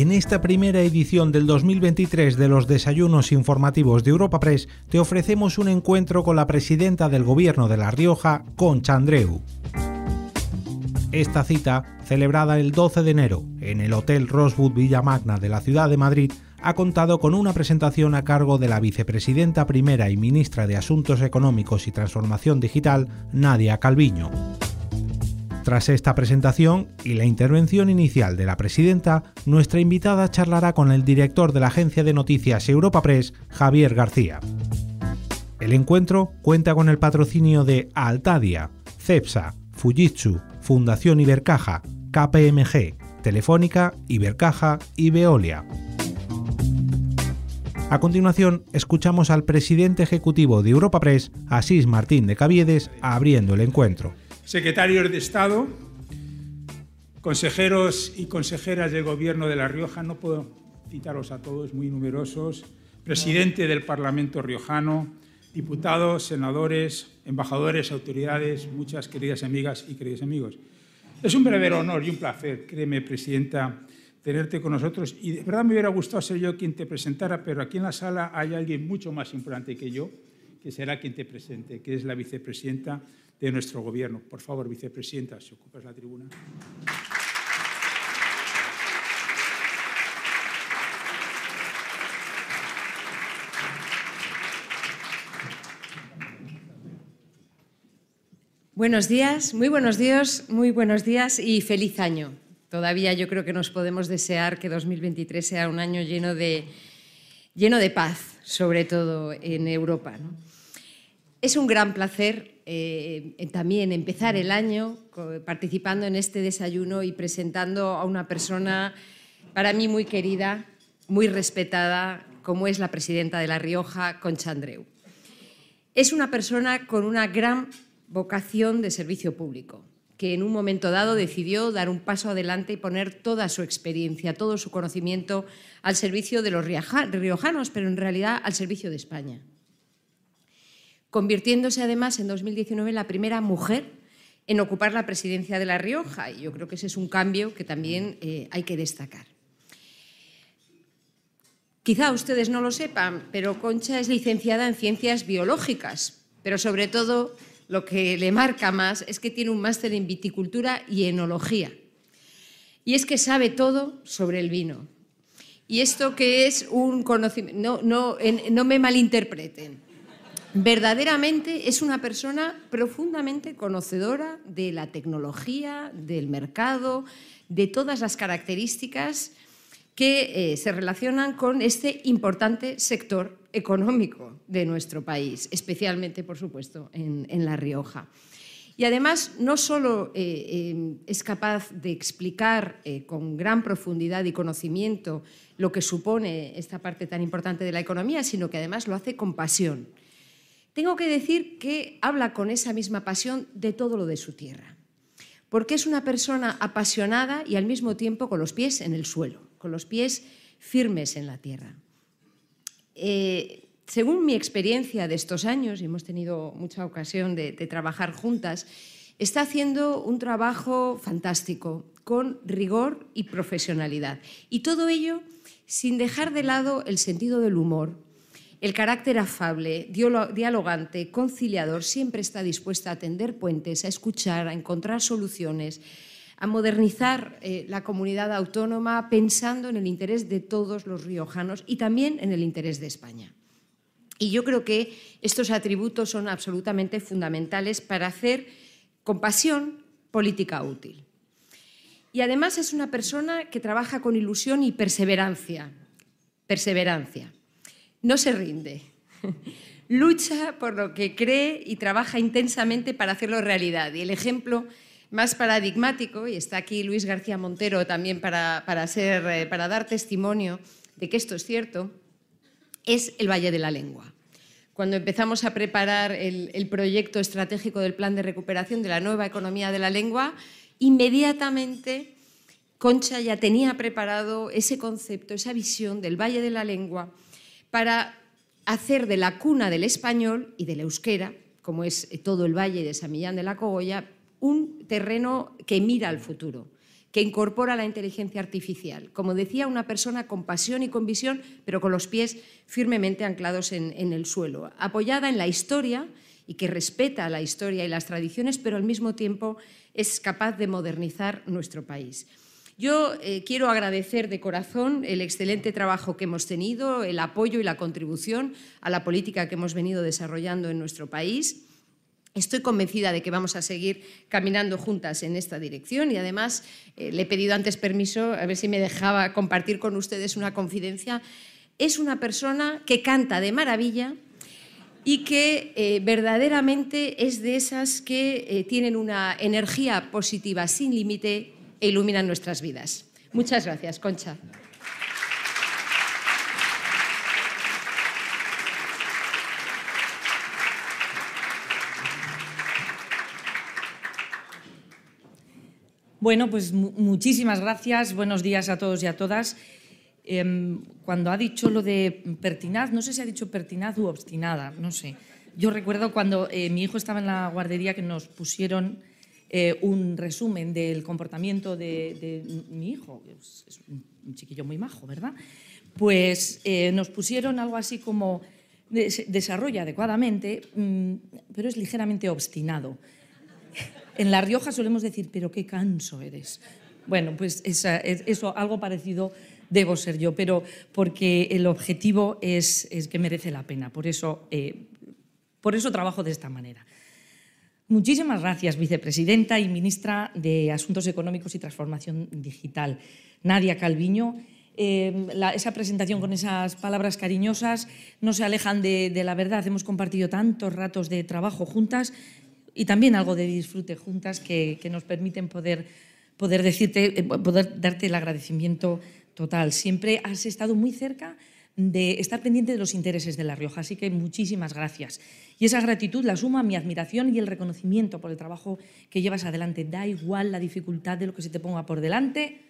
En esta primera edición del 2023 de los desayunos informativos de Europa Press te ofrecemos un encuentro con la presidenta del Gobierno de La Rioja, Concha Andreu. Esta cita, celebrada el 12 de enero en el Hotel Rosewood Villamagna de la ciudad de Madrid, ha contado con una presentación a cargo de la vicepresidenta primera y ministra de Asuntos Económicos y Transformación Digital, Nadia Calviño. Tras esta presentación y la intervención inicial de la presidenta, nuestra invitada charlará con el director de la agencia de noticias Europa Press, Javier García. El encuentro cuenta con el patrocinio de Altadia, CEPSA, Fujitsu, Fundación Ibercaja, KPMG, Telefónica, Ibercaja y Veolia. A continuación, escuchamos al presidente ejecutivo de Europa Press, Asís Martín de Caviedes, abriendo el encuentro secretarios de Estado, consejeros y consejeras del Gobierno de La Rioja, no puedo citaros a todos, muy numerosos, presidente del Parlamento riojano, diputados, senadores, embajadores, autoridades, muchas queridas amigas y queridos amigos. Es un verdadero honor y un placer, créeme, Presidenta, tenerte con nosotros. Y de verdad me hubiera gustado ser yo quien te presentara, pero aquí en la sala hay alguien mucho más importante que yo, que será quien te presente, que es la vicepresidenta de nuestro Gobierno. Por favor, vicepresidenta, si ocupas la tribuna. Buenos días, muy buenos días, muy buenos días y feliz año. Todavía yo creo que nos podemos desear que 2023 sea un año lleno de, lleno de paz, sobre todo en Europa. Es un gran placer eh, también empezar el año participando en este desayuno y presentando a una persona para mí muy querida, muy respetada, como es la presidenta de La Rioja, Concha Andreu. Es una persona con una gran vocación de servicio público, que en un momento dado decidió dar un paso adelante y poner toda su experiencia, todo su conocimiento al servicio de los riojanos, pero en realidad al servicio de España convirtiéndose además en 2019 en la primera mujer en ocupar la presidencia de La Rioja. Y yo creo que ese es un cambio que también eh, hay que destacar. Quizá ustedes no lo sepan, pero Concha es licenciada en Ciencias Biológicas, pero sobre todo lo que le marca más es que tiene un máster en Viticultura y Enología. Y es que sabe todo sobre el vino. Y esto que es un conocimiento, no, no, no me malinterpreten, verdaderamente es una persona profundamente conocedora de la tecnología, del mercado, de todas las características que eh, se relacionan con este importante sector económico de nuestro país, especialmente, por supuesto, en, La Rioja. Y además, no solo eh, eh, es capaz de explicar con gran profundidad y conocimiento lo que supone esta parte tan importante de la economía, sino que además lo hace con pasión tengo que decir que habla con esa misma pasión de todo lo de su tierra, porque es una persona apasionada y al mismo tiempo con los pies en el suelo, con los pies firmes en la tierra. Eh, según mi experiencia de estos años, y hemos tenido mucha ocasión de, de trabajar juntas, está haciendo un trabajo fantástico, con rigor y profesionalidad. Y todo ello sin dejar de lado el sentido del humor, el carácter afable, dialogante, conciliador, siempre está dispuesta a tender puentes, a escuchar, a encontrar soluciones, a modernizar eh, la comunidad autónoma pensando en el interés de todos los riojanos y también en el interés de España. Y yo creo que estos atributos son absolutamente fundamentales para hacer con pasión política útil. Y además es una persona que trabaja con ilusión y perseverancia. Perseverancia no se rinde. Lucha por lo que cree y trabaja intensamente para hacerlo realidad. Y el ejemplo más paradigmático, y está aquí Luis García Montero también para, ser, eh, para dar testimonio de que esto es cierto, es el Valle de la Lengua. Cuando empezamos a preparar el, el proyecto estratégico del Plan de Recuperación de la Nueva Economía de la Lengua, inmediatamente Concha ya tenía preparado ese concepto, esa visión del Valle de la Lengua para hacer de la cuna del español y del euskera, como es todo el valle de San Millán de la Cogolla, un terreno que mira al futuro, que incorpora la inteligencia artificial. Como decía, una persona con pasión y con visión, pero con los pies firmemente anclados en, en el suelo, apoyada en la historia y que respeta la historia y las tradiciones, pero al mismo tiempo es capaz de modernizar nuestro país. Yo eh, quiero agradecer de corazón el excelente trabajo que hemos tenido, el apoyo y la contribución a la política que hemos venido desarrollando en nuestro país. Estoy convencida de que vamos a seguir caminando juntas en esta dirección y además eh, le he pedido antes permiso, a ver si me dejaba compartir con ustedes una confidencia. Es una persona que canta de maravilla y que eh, verdaderamente es de esas que tienen una energía positiva sin límite e iluminan nuestras vidas. Muchas gracias, Concha. Bueno, pues muchísimas gracias. Buenos días a todos y a todas. Em, cuando ha dicho lo de pertinaz, no sé si ha dicho pertinaz u obstinada, no sé. Yo recuerdo cuando eh, mi hijo estaba en la guardería que nos pusieron eh, un resumen del comportamiento de, mi hijo, es, un chiquillo muy majo, ¿verdad? Pues eh, nos pusieron algo así como desarrolla adecuadamente, mm, pero es ligeramente obstinado. En La Rioja solemos decir, pero qué canso eres. Bueno, pues eso, algo parecido debo ser yo, pero porque el objetivo es, que merece la pena. Por eso, eh, por eso trabajo de esta manera. Muchísimas gracias, vicepresidenta y ministra de Asuntos Económicos y Transformación Digital, Nadia Calviño. Eh, esa presentación con esas palabras cariñosas no se alejan de, la verdad. Hemos compartido tantos ratos de trabajo juntas y también algo de disfrute juntas que, nos permiten poder, poder, decirte, eh, poder darte el agradecimiento total. Siempre has estado muy cerca de estar pendiente de los intereses de La Rioja. Así que muchísimas gracias. Y esa gratitud la suma mi admiración y el reconocimiento por el trabajo que llevas adelante. Da igual la dificultad de lo que se te ponga por delante,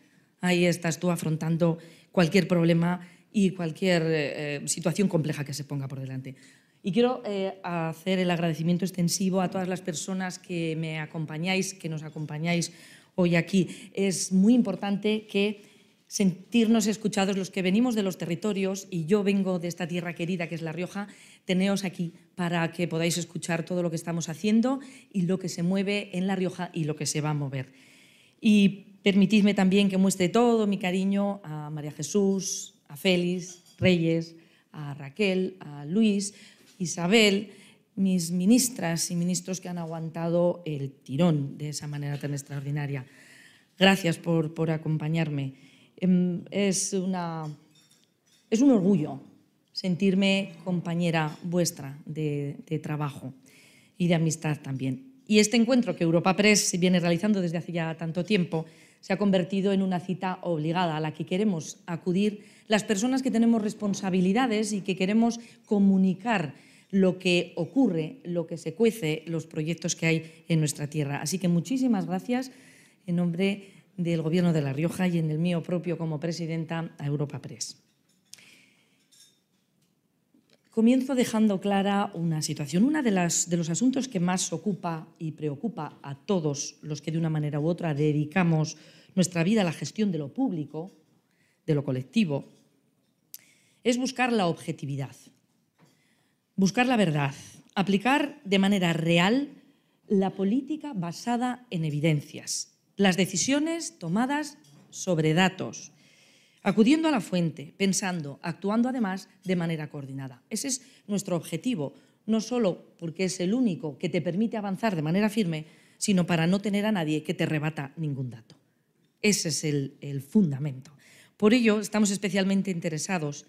ahí estás tú afrontando cualquier problema y cualquier eh, situación compleja que se ponga por delante. Y quiero eh, hacer el agradecimiento extensivo a todas las personas que me acompañáis, que nos acompañáis hoy aquí. Es muy importante que sentirnos escuchados los que venimos de los territorios y yo vengo de esta tierra querida que es La Rioja, teneos aquí para que podáis escuchar todo lo que estamos haciendo y lo que se mueve en La Rioja y lo que se va a mover. Y permitidme también que muestre todo mi cariño a María Jesús, a Félix, Reyes, a Raquel, a Luis, Isabel, mis ministras y ministros que han aguantado el tirón de esa manera tan extraordinaria. Gracias por, por acompañarme. Em, es, una, es un orgullo sentirme compañera vuestra de, trabajo y de amistad también. Y este encuentro que Europa Press viene realizando desde hace ya tanto tiempo se ha convertido en una cita obligada a la que queremos acudir las personas que tenemos responsabilidades y que queremos comunicar lo que ocurre, lo que se cuece, los proyectos que hay en nuestra tierra. Así que muchísimas gracias en nombre del Gobierno de La Rioja y en el mío propio como presidenta a Europa Press. Comienzo dejando clara una situación. Uno de, de, los asuntos que más ocupa y preocupa a todos los que de una manera u otra dedicamos nuestra vida a la gestión de lo público, de lo colectivo, es buscar la objetividad, buscar la verdad, aplicar de manera real la política basada en evidencias, las decisiones tomadas sobre datos, acudiendo a la fuente, pensando, actuando además de manera coordinada. Ese es nuestro objetivo, no solo porque es el único que te permite avanzar de manera firme, sino para no tener a nadie que te rebata ningún dato. Ese es el, el fundamento. Por ello, estamos especialmente interesados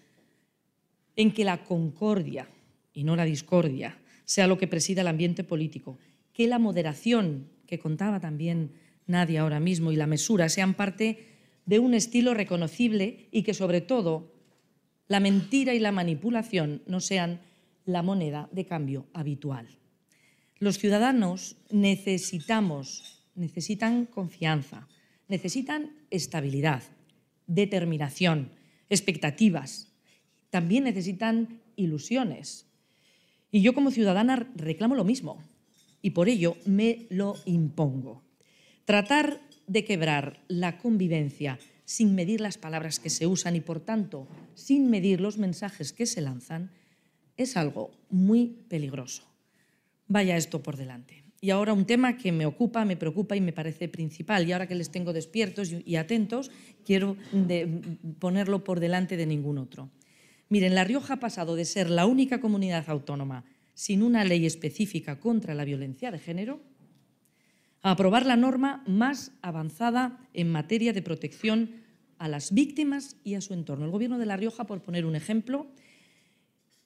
en que la concordia y no la discordia sea lo que presida el ambiente político, que la moderación, que contaba también nadie ahora mismo y la mesura sean parte de un estilo reconocible y que sobre todo la mentira y la manipulación no sean la moneda de cambio habitual. Los ciudadanos necesitamos, necesitan confianza, necesitan estabilidad, determinación, expectativas, también necesitan ilusiones. Y yo como ciudadana reclamo lo mismo y por ello me lo impongo tratar de quebrar la convivencia sin medir las palabras que se usan y, por tanto, sin medir los mensajes que se lanzan, es algo muy peligroso. Vaya esto por delante. Y ahora un tema que me ocupa, me preocupa y me parece principal. Y ahora que les tengo despiertos y atentos, quiero ponerlo por delante de ningún otro. Miren, La Rioja ha pasado de ser la única comunidad autónoma sin una ley específica contra la violencia de género a aprobar la norma más avanzada en materia de protección a las víctimas y a su entorno. El Gobierno de La Rioja, por poner un ejemplo,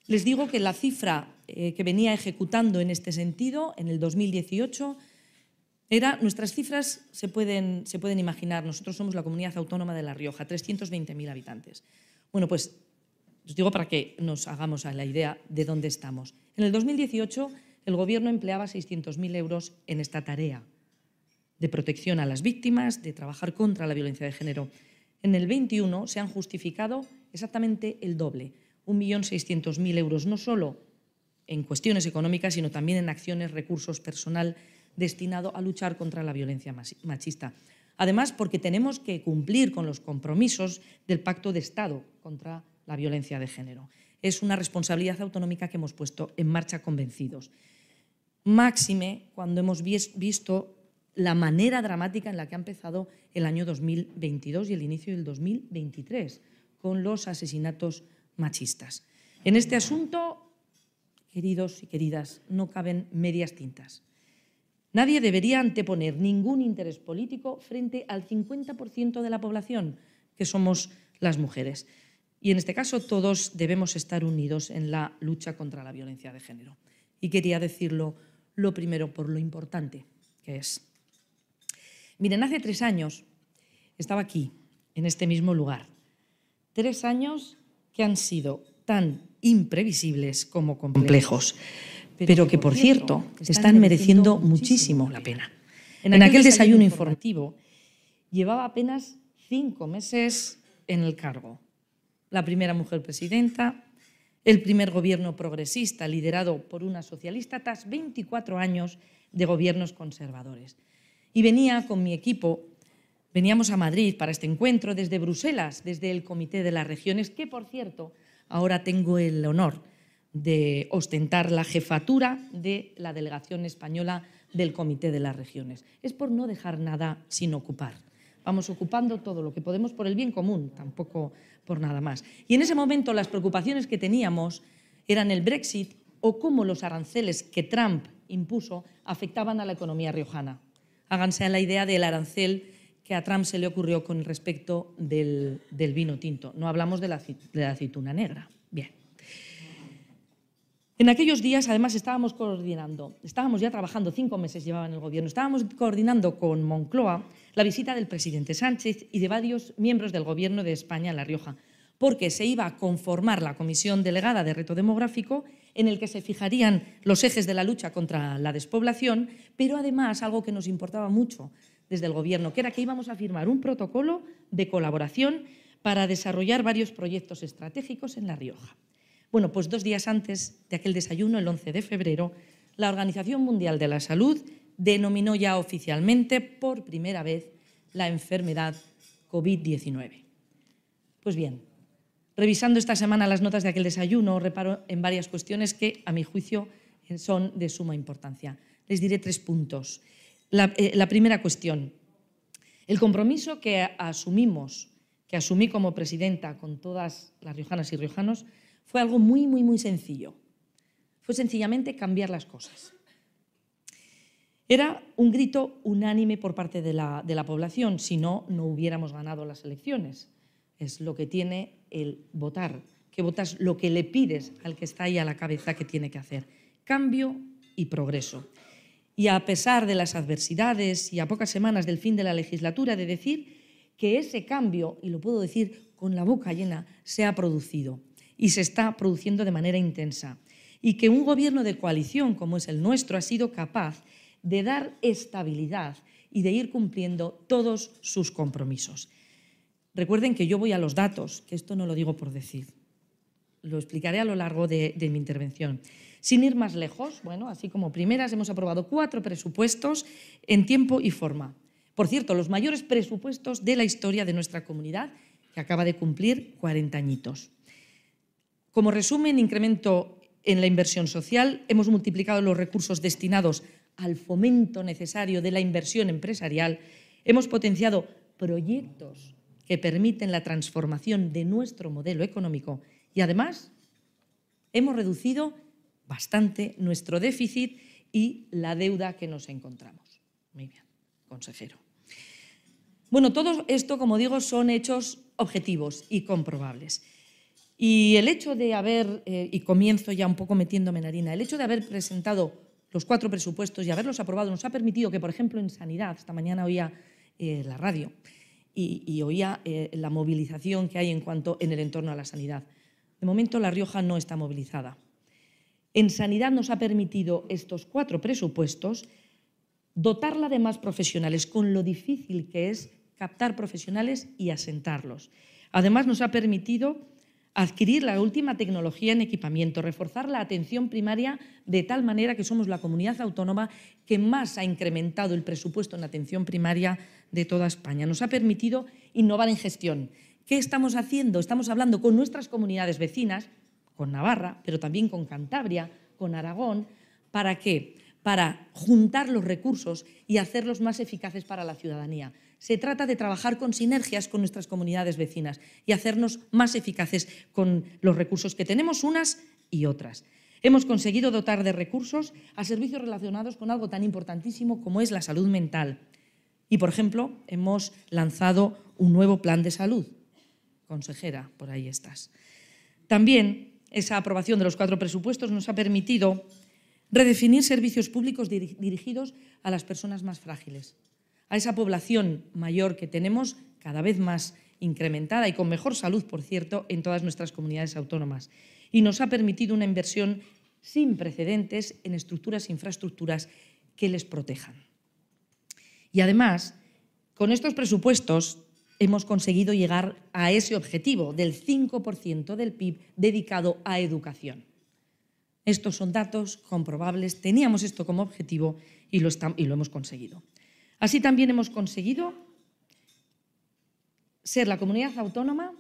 les digo que la cifra eh, que venía ejecutando en este sentido en el 2018 era, nuestras cifras se pueden, se pueden imaginar, nosotros somos la comunidad autónoma de La Rioja, 320.000 habitantes. Bueno, pues os digo para que nos hagamos a la idea de dónde estamos. En el 2018 el Gobierno empleaba 600.000 euros en esta tarea de protección a las víctimas, de trabajar contra la violencia de género. En el 21 se han justificado exactamente el doble, 1.600.000 euros, no solo en cuestiones económicas, sino también en acciones, recursos, personal destinado a luchar contra la violencia machista. Además, porque tenemos que cumplir con los compromisos del Pacto de Estado contra la violencia de género. Es una responsabilidad autonómica que hemos puesto en marcha convencidos. Máxime cuando hemos visto la manera dramática en la que ha empezado el año 2022 y el inicio del 2023, con los asesinatos machistas. En este asunto, queridos y queridas, no caben medias tintas. Nadie debería anteponer ningún interés político frente al 50% de la población, que somos las mujeres. Y en este caso todos debemos estar unidos en la lucha contra la violencia de género. Y quería decirlo lo primero por lo importante que es. Miren, hace tres años estaba aquí, en este mismo lugar. Tres años que han sido tan imprevisibles como complejos, pero que, por cierto, están mereciendo muchísimo la pena. En aquel desayuno informativo llevaba apenas cinco meses en el cargo. La primera mujer presidenta, el primer gobierno progresista liderado por una socialista tras 24 años de gobiernos conservadores. Y venía con mi equipo, veníamos a Madrid para este encuentro desde Bruselas, desde el Comité de las Regiones, que por cierto, ahora tengo el honor de ostentar la jefatura de la delegación española del Comité de las Regiones. Es por no dejar nada sin ocupar. Vamos ocupando todo lo que podemos por el bien común, tampoco por nada más. Y en ese momento las preocupaciones que teníamos eran el Brexit o cómo los aranceles que Trump impuso afectaban a la economía riojana háganse a la idea del arancel que a Trump se le ocurrió con respecto del, vino tinto. No hablamos de la, de la aceituna negra. Bien. En aquellos días, además, estábamos coordinando, estábamos ya trabajando, cinco meses llevaba en el gobierno, estábamos coordinando con Moncloa la visita del presidente Sánchez y de varios miembros del gobierno de España en La Rioja, porque se iba a conformar la comisión delegada de reto demográfico en el que se fijarían los ejes de la lucha contra la despoblación, pero además algo que nos importaba mucho desde el Gobierno, que era que íbamos a firmar un protocolo de colaboración para desarrollar varios proyectos estratégicos en La Rioja. Bueno, pues dos días antes de aquel desayuno, el 11 de febrero, la Organización Mundial de la Salud denominó ya oficialmente por primera vez la enfermedad COVID-19. Pues bien, Revisando esta semana las notas de aquel desayuno, reparo en varias cuestiones que, a mi juicio, son de suma importancia. Les diré tres puntos. La, eh, primera cuestión, el compromiso que asumimos, que asumí como presidenta con todas las riojanas y riojanos, fue algo muy, muy, muy sencillo. Fue sencillamente cambiar las cosas. Era un grito unánime por parte de la, de la población, si no, no hubiéramos ganado las elecciones. Es lo que tiene el votar, que votas lo que le pides al que está ahí a la cabeza que tiene que hacer. Cambio y progreso. Y a pesar de las adversidades y a pocas semanas del fin de la legislatura, de decir que ese cambio, y lo puedo decir con la boca llena, se ha producido y se está produciendo de manera intensa. Y que un gobierno de coalición como es el nuestro ha sido capaz de dar estabilidad y de ir cumpliendo todos sus compromisos. Recuerden que yo voy a los datos, que esto no lo digo por decir. Lo explicaré a lo largo de, mi intervención. Sin ir más lejos, bueno, así como primeras, hemos aprobado cuatro presupuestos en tiempo y forma. Por cierto, los mayores presupuestos de la historia de nuestra comunidad, que acaba de cumplir 40 añitos. Como resumen, incremento en la inversión social, hemos multiplicado los recursos destinados al fomento necesario de la inversión empresarial, hemos potenciado proyectos que permiten la transformación de nuestro modelo económico y además hemos reducido bastante nuestro déficit y la deuda que nos encontramos. Muy bien, consejero. Bueno, todo esto, como digo, son hechos objetivos y comprobables. Y el hecho de haber, eh, y comienzo ya un poco metiéndome en harina, el hecho de haber presentado los cuatro presupuestos y haberlos aprobado nos ha permitido que, por ejemplo, en sanidad, esta mañana oía eh, la radio y, oía eh, la movilización que hay en cuanto en el entorno a la sanidad. De momento, La Rioja no está movilizada. En sanidad nos ha permitido estos cuatro presupuestos dotarla de más profesionales, con lo difícil que es captar profesionales y asentarlos. Además, nos ha permitido adquirir la última tecnología en equipamiento, reforzar la atención primaria de tal manera que somos la comunidad autónoma que más ha incrementado el presupuesto en atención primaria de toda España. Nos ha permitido innovar en gestión. ¿Qué estamos haciendo? Estamos hablando con nuestras comunidades vecinas, con Navarra, pero también con Cantabria, con Aragón, ¿para qué? Para juntar los recursos y hacerlos más eficaces para la ciudadanía. Se trata de trabajar con sinergias con nuestras comunidades vecinas y hacernos más eficaces con los recursos que tenemos unas y otras. Hemos conseguido dotar de recursos a servicios relacionados con algo tan importantísimo como es la salud mental. Y, por ejemplo, hemos lanzado un nuevo plan de salud. Consejera, por ahí estás. También esa aprobación de los cuatro presupuestos nos ha permitido redefinir servicios públicos dirigidos a las personas más frágiles a esa población mayor que tenemos cada vez más incrementada y con mejor salud, por cierto, en todas nuestras comunidades autónomas. Y nos ha permitido una inversión sin precedentes en estructuras e infraestructuras que les protejan. Y además, con estos presupuestos hemos conseguido llegar a ese objetivo del 5% del PIB dedicado a educación. Estos son datos comprobables, teníamos esto como objetivo y lo, y lo hemos conseguido. Así también hemos conseguido ser la comunidad autónoma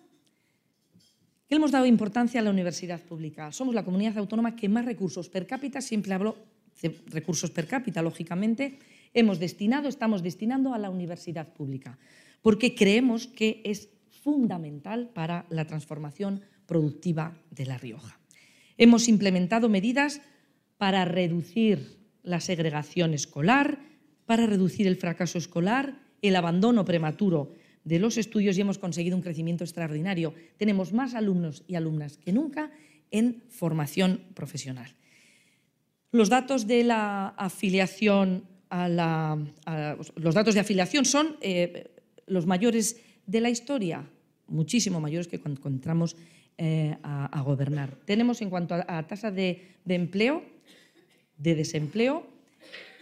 que hemos dado importancia a la universidad pública. Somos la comunidad autónoma que más recursos per cápita, siempre hablo de recursos per cápita, lógicamente, hemos destinado, estamos destinando a la universidad pública, porque creemos que es fundamental para la transformación productiva de La Rioja. Hemos implementado medidas para reducir la segregación escolar, para reducir el fracaso escolar, el abandono prematuro de los estudios y hemos conseguido un crecimiento extraordinario. Tenemos más alumnos y alumnas que nunca en formación profesional. Los datos de la afiliación la, los datos de afiliación son eh, los mayores de la historia, muchísimo mayores que cuando entramos eh, a, gobernar. Tenemos en cuanto a, tasa de empleo, de desempleo,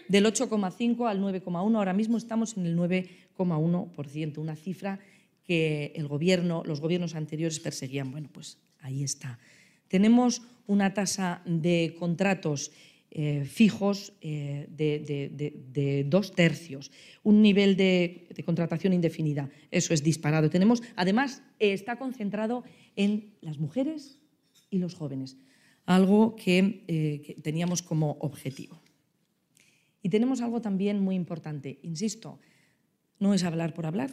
del 8,5 al 9,1. Ahora mismo estamos en el 9,1%, una cifra que el gobierno, los gobiernos anteriores perseguían. Bueno, pues ahí está. Tenemos una tasa de contratos eh, fijos eh, de, dos tercios, un nivel de, contratación indefinida. Eso es disparado. Tenemos, además, está concentrado en las mujeres y los jóvenes, algo que eh, teníamos como objetivo. Y tenemos algo también muy importante, insisto, no es hablar por hablar,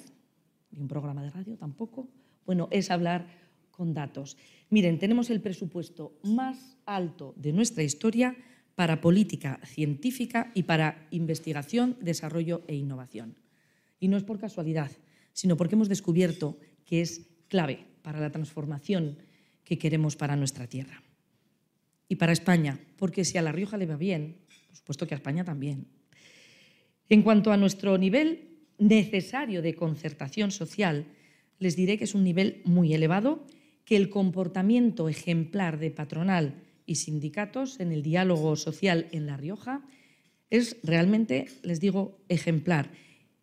ni un programa de radio tampoco, bueno, es hablar con datos. Miren, tenemos el presupuesto más alto de nuestra historia para política científica y para investigación, desarrollo e innovación. Y no es por casualidad, sino porque hemos descubierto que es clave para la transformación que queremos para nuestra tierra. Y para España, porque si a La Rioja le va bien, por supuesto que a España también. En cuanto a nuestro nivel necesario de concertación social, les diré que es un nivel muy elevado, que el comportamiento ejemplar de patronal y sindicatos en el diálogo social en La Rioja es realmente, les digo, ejemplar.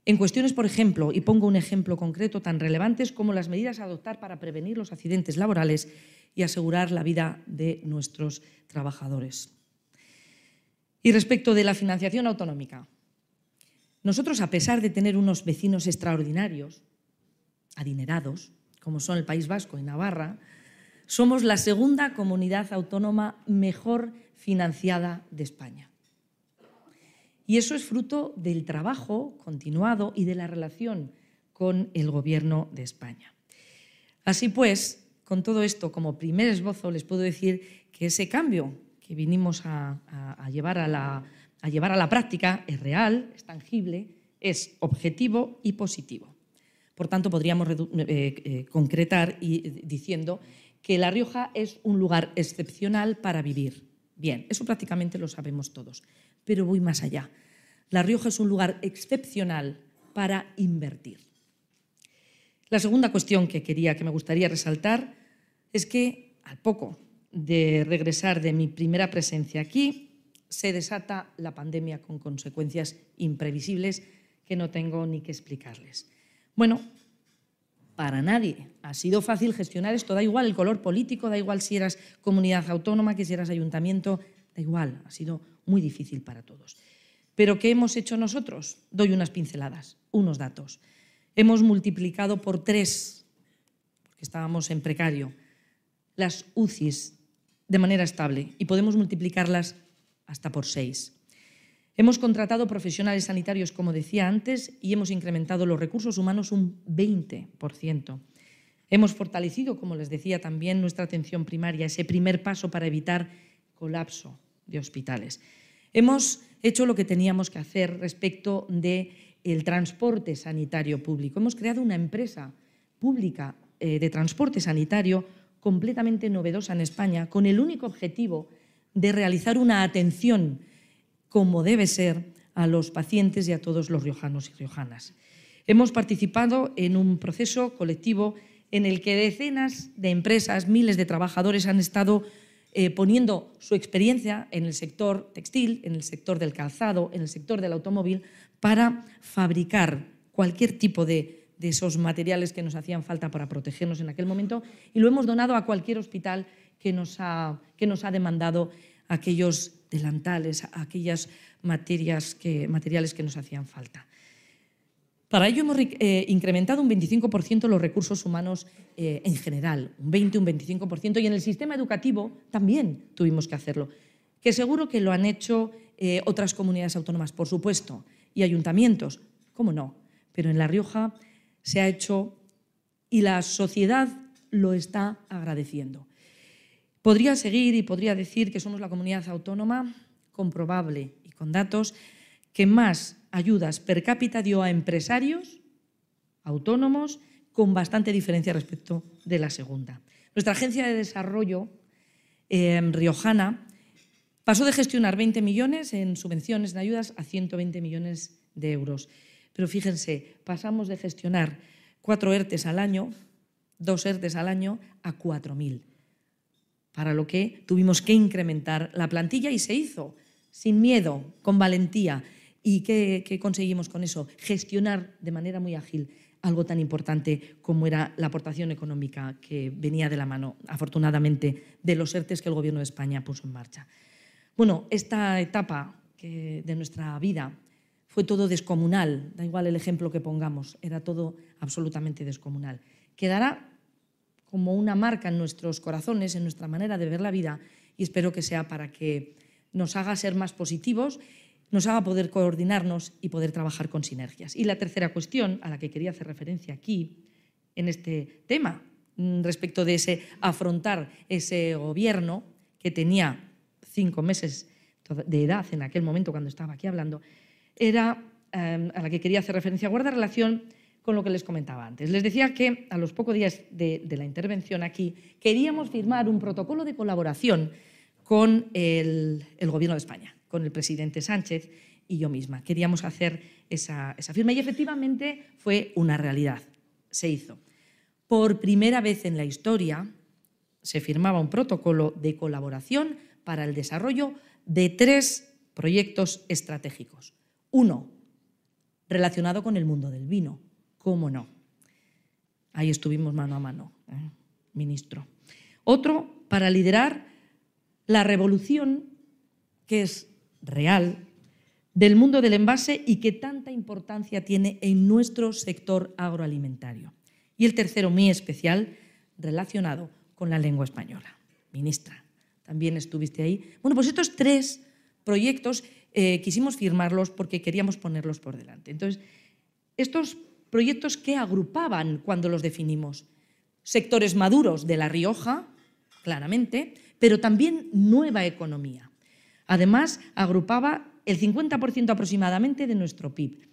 En cuestiones, por ejemplo, y pongo un ejemplo concreto tan relevantes como las medidas a adoptar para prevenir los accidentes laborales y asegurar la vida de nuestros trabajadores. Y respecto de la financiación autonómica, Nosotros, a pesar de tener unos vecinos extraordinarios, adinerados, como son el País Vasco y Navarra, somos la segunda comunidad autónoma mejor financiada de España. Y eso es fruto del trabajo continuado y de la relación con el Gobierno de España. Así pues, con todo esto como primer esbozo, les puedo decir que ese cambio que vinimos a, llevar, a la, práctica es real, es tangible, es objetivo y positivo. Por tanto, podríamos eh, eh, concretar y, diciendo que La Rioja es un lugar excepcional para vivir. Bien, eso prácticamente lo sabemos todos, pero voy más allá. La Rioja es un lugar excepcional para invertir. La segunda cuestión que quería, que me gustaría resaltar, es que al poco de regresar de mi primera presencia aquí, se desata la pandemia con consecuencias imprevisibles que no tengo ni que explicarles. Bueno, para nadie. Ha sido fácil gestionar esto, da igual el color político, da igual si eras comunidad autónoma, que si eras ayuntamiento, da igual, ha sido muy difícil para todos. Pero ¿qué hemos hecho nosotros? Doy unas pinceladas, unos datos. Hemos multiplicado por tres, porque estábamos en precario, las UCIs de manera estable y podemos multiplicarlas hasta por seis. Hemos contratado profesionales sanitarios, como decía antes, y hemos incrementado los recursos humanos un 20%. Hemos fortalecido, como les decía también, nuestra atención primaria, ese primer paso para evitar colapso de hospitales. Hemos hecho lo que teníamos que hacer respecto del transporte sanitario público. Hemos creado una empresa pública eh, de transporte sanitario completamente novedosa en España, con el único objetivo de realizar una atención como debe ser a los pacientes y a todos los riojanos y riojanas. Hemos participado en un proceso colectivo en el que decenas de empresas, miles de trabajadores han estado eh, poniendo su experiencia en el sector textil, en el sector del calzado, en el sector del automóvil, para fabricar cualquier tipo de, de esos materiales que nos hacían falta para protegernos en aquel momento y lo hemos donado a cualquier hospital que nos ha, que nos ha demandado aquellos delantales, aquellas materias que, materiales que nos hacían falta. Para ello hemos eh, incrementado un 25% los recursos humanos eh, en general, un 20, un 25%, y en el sistema educativo también tuvimos que hacerlo, que seguro que lo han hecho eh, otras comunidades autónomas, por supuesto, y ayuntamientos, cómo no, pero en La Rioja se ha hecho y la sociedad lo está agradeciendo. Podría seguir y podría decir que somos la comunidad autónoma comprobable y con datos que más ayudas per cápita dio a empresarios autónomos con bastante diferencia respecto de la segunda. Nuestra agencia de desarrollo eh, riojana pasó de gestionar 20 millones en subvenciones, en ayudas, a 120 millones de euros. Pero fíjense, pasamos de gestionar cuatro ERTES al año, dos ERTES al año, a 4.000 para lo que tuvimos que incrementar la plantilla y se hizo sin miedo, con valentía. ¿Y qué, conseguimos con eso? Gestionar de manera muy ágil algo tan importante como era la aportación económica que venía de la mano, afortunadamente, de los ERTES que el Gobierno de España puso en marcha. Bueno, esta etapa de nuestra vida fue todo descomunal, da igual el ejemplo que pongamos, era todo absolutamente descomunal. Quedará como una marca en nuestros corazones, en nuestra manera de ver la vida y espero que sea para que nos haga ser más positivos, nos haga poder coordinarnos y poder trabajar con sinergias. Y la tercera cuestión a la que quería hacer referencia aquí, en este tema, mm, respecto de ese afrontar ese gobierno que tenía cinco meses de edad en aquel momento cuando estaba aquí hablando, era eh, a la que quería hacer referencia, guarda relación con lo que les comentaba antes. Les decía que a los pocos días de, la intervención aquí queríamos firmar un protocolo de colaboración con el, Gobierno de España, con el presidente Sánchez y yo misma. Queríamos hacer esa firma y efectivamente fue una realidad. Se hizo. Por primera vez en la historia se firmaba un protocolo de colaboración para el desarrollo de tres proyectos estratégicos. Uno, relacionado con el mundo del vino ¿Cómo no? Ahí estuvimos mano a mano, ¿eh? ministro. Otro, para liderar la revolución que es real del mundo del envase y que tanta importancia tiene en nuestro sector agroalimentario. Y el tercero, muy especial, relacionado con la lengua española. Ministra, también estuviste ahí. Bueno, pues estos tres proyectos eh, quisimos firmarlos porque queríamos ponerlos por delante. Entonces, estos proyectos que agrupaban cuando los definimos, sectores maduros de La Rioja, claramente, pero también nueva economía. Además, agrupaba el 50% aproximadamente de nuestro PIB.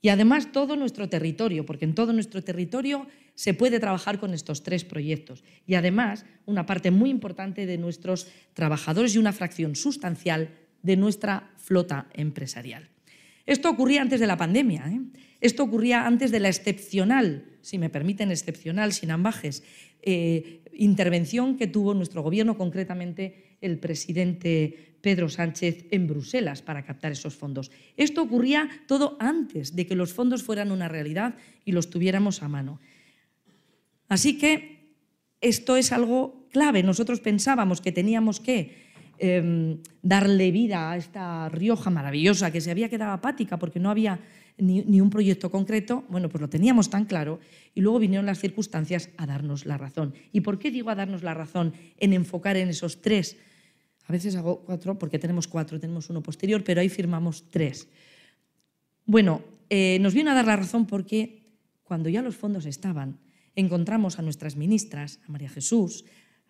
Y además todo nuestro territorio, porque en todo nuestro territorio se puede trabajar con estos tres proyectos. Y además una parte muy importante de nuestros trabajadores y una fracción sustancial de nuestra flota empresarial. Esto ocurría antes de la pandemia, ¿eh? esto ocurría antes de la excepcional, si me permiten, excepcional, sin ambajes, eh, intervención que tuvo nuestro gobierno, concretamente el presidente Pedro Sánchez en Bruselas para captar esos fondos. Esto ocurría todo antes de que los fondos fueran una realidad y los tuviéramos a mano. Así que esto es algo clave. Nosotros pensábamos que teníamos que em, darle vida a esta Rioja maravillosa que se había quedado apática porque no había ni, un proyecto concreto, bueno, pues lo teníamos tan claro y luego vinieron las circunstancias a darnos la razón. ¿Y por qué digo a darnos la razón en enfocar en esos tres a veces hago cuatro porque tenemos cuatro, tenemos uno posterior, pero ahí firmamos tres. Bueno, eh, nos viene a dar la razón porque cuando ya los fondos estaban, encontramos a nuestras ministras, a María Jesús,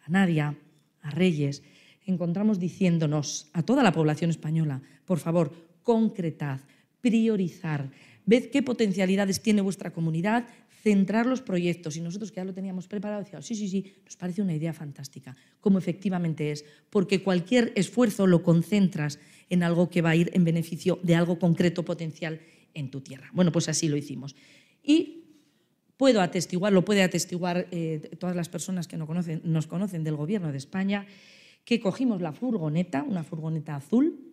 a Nadia, a Reyes, encontramos diciéndonos a toda la población española, por favor, concretad, priorizar, ved qué potencialidades tiene vuestra comunidad, centrar los proyectos y nosotros que ya lo teníamos preparado decíamos, sí, sí, sí, nos parece una idea fantástica, como efectivamente es, porque cualquier esfuerzo lo concentras en algo que va a ir en beneficio de algo concreto potencial en tu tierra. Bueno, pues así lo hicimos. Y puedo atestiguar, lo puede atestiguar eh, todas las personas que nos conocen, nos conocen del Gobierno de España, que cogimos la furgoneta, una furgoneta azul,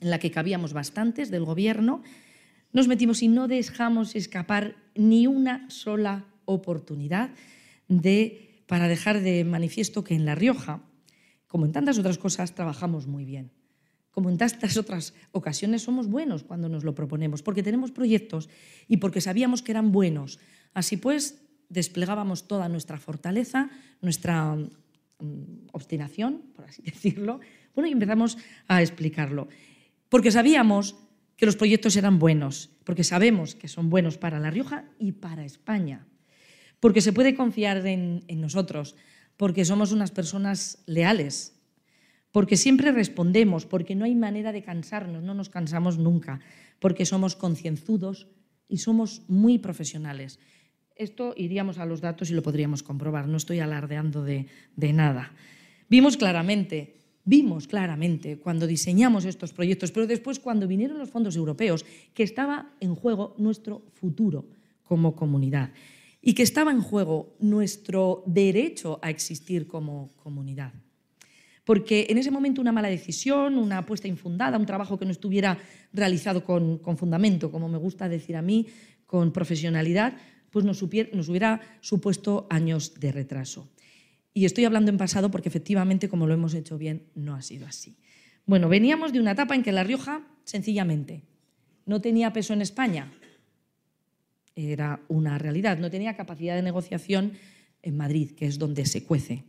en la que cabíamos bastantes del Gobierno, nos metimos y no dejamos escapar ni una sola oportunidad de, para dejar de manifiesto que en La Rioja, como en tantas otras cosas, trabajamos muy bien. Como en tantas otras ocasiones, somos buenos cuando nos lo proponemos, porque tenemos proyectos y porque sabíamos que eran buenos. Así pues, desplegábamos toda nuestra fortaleza, nuestra obstinación, por así decirlo, bueno, y empezamos a explicarlo. Porque sabíamos que los proyectos eran buenos, porque sabemos que son buenos para La Rioja y para España, porque se puede confiar en, nosotros, porque somos unas personas leales, porque siempre respondemos, porque no hay manera de cansarnos, no nos cansamos nunca, porque somos concienzudos y somos muy profesionales. Esto iríamos a los datos y lo podríamos comprobar, no estoy alardeando de, de nada. Vimos claramente vimos claramente cuando diseñamos estos proyectos, pero después cuando vinieron los fondos europeos, que estaba en juego nuestro futuro como comunidad y que estaba en juego nuestro derecho a existir como comunidad. Porque en ese momento una mala decisión, una apuesta infundada, un trabajo que no estuviera realizado con, fundamento, como me gusta decir a mí, con profesionalidad, pues nos hubiera supuesto años de retraso. Y estoy hablando en pasado porque efectivamente, como lo hemos hecho bien, no ha sido así. Bueno, veníamos de una etapa en que La Rioja, sencillamente, no tenía peso en España. Era una realidad. No tenía capacidad de negociación en Madrid, que es donde se cuece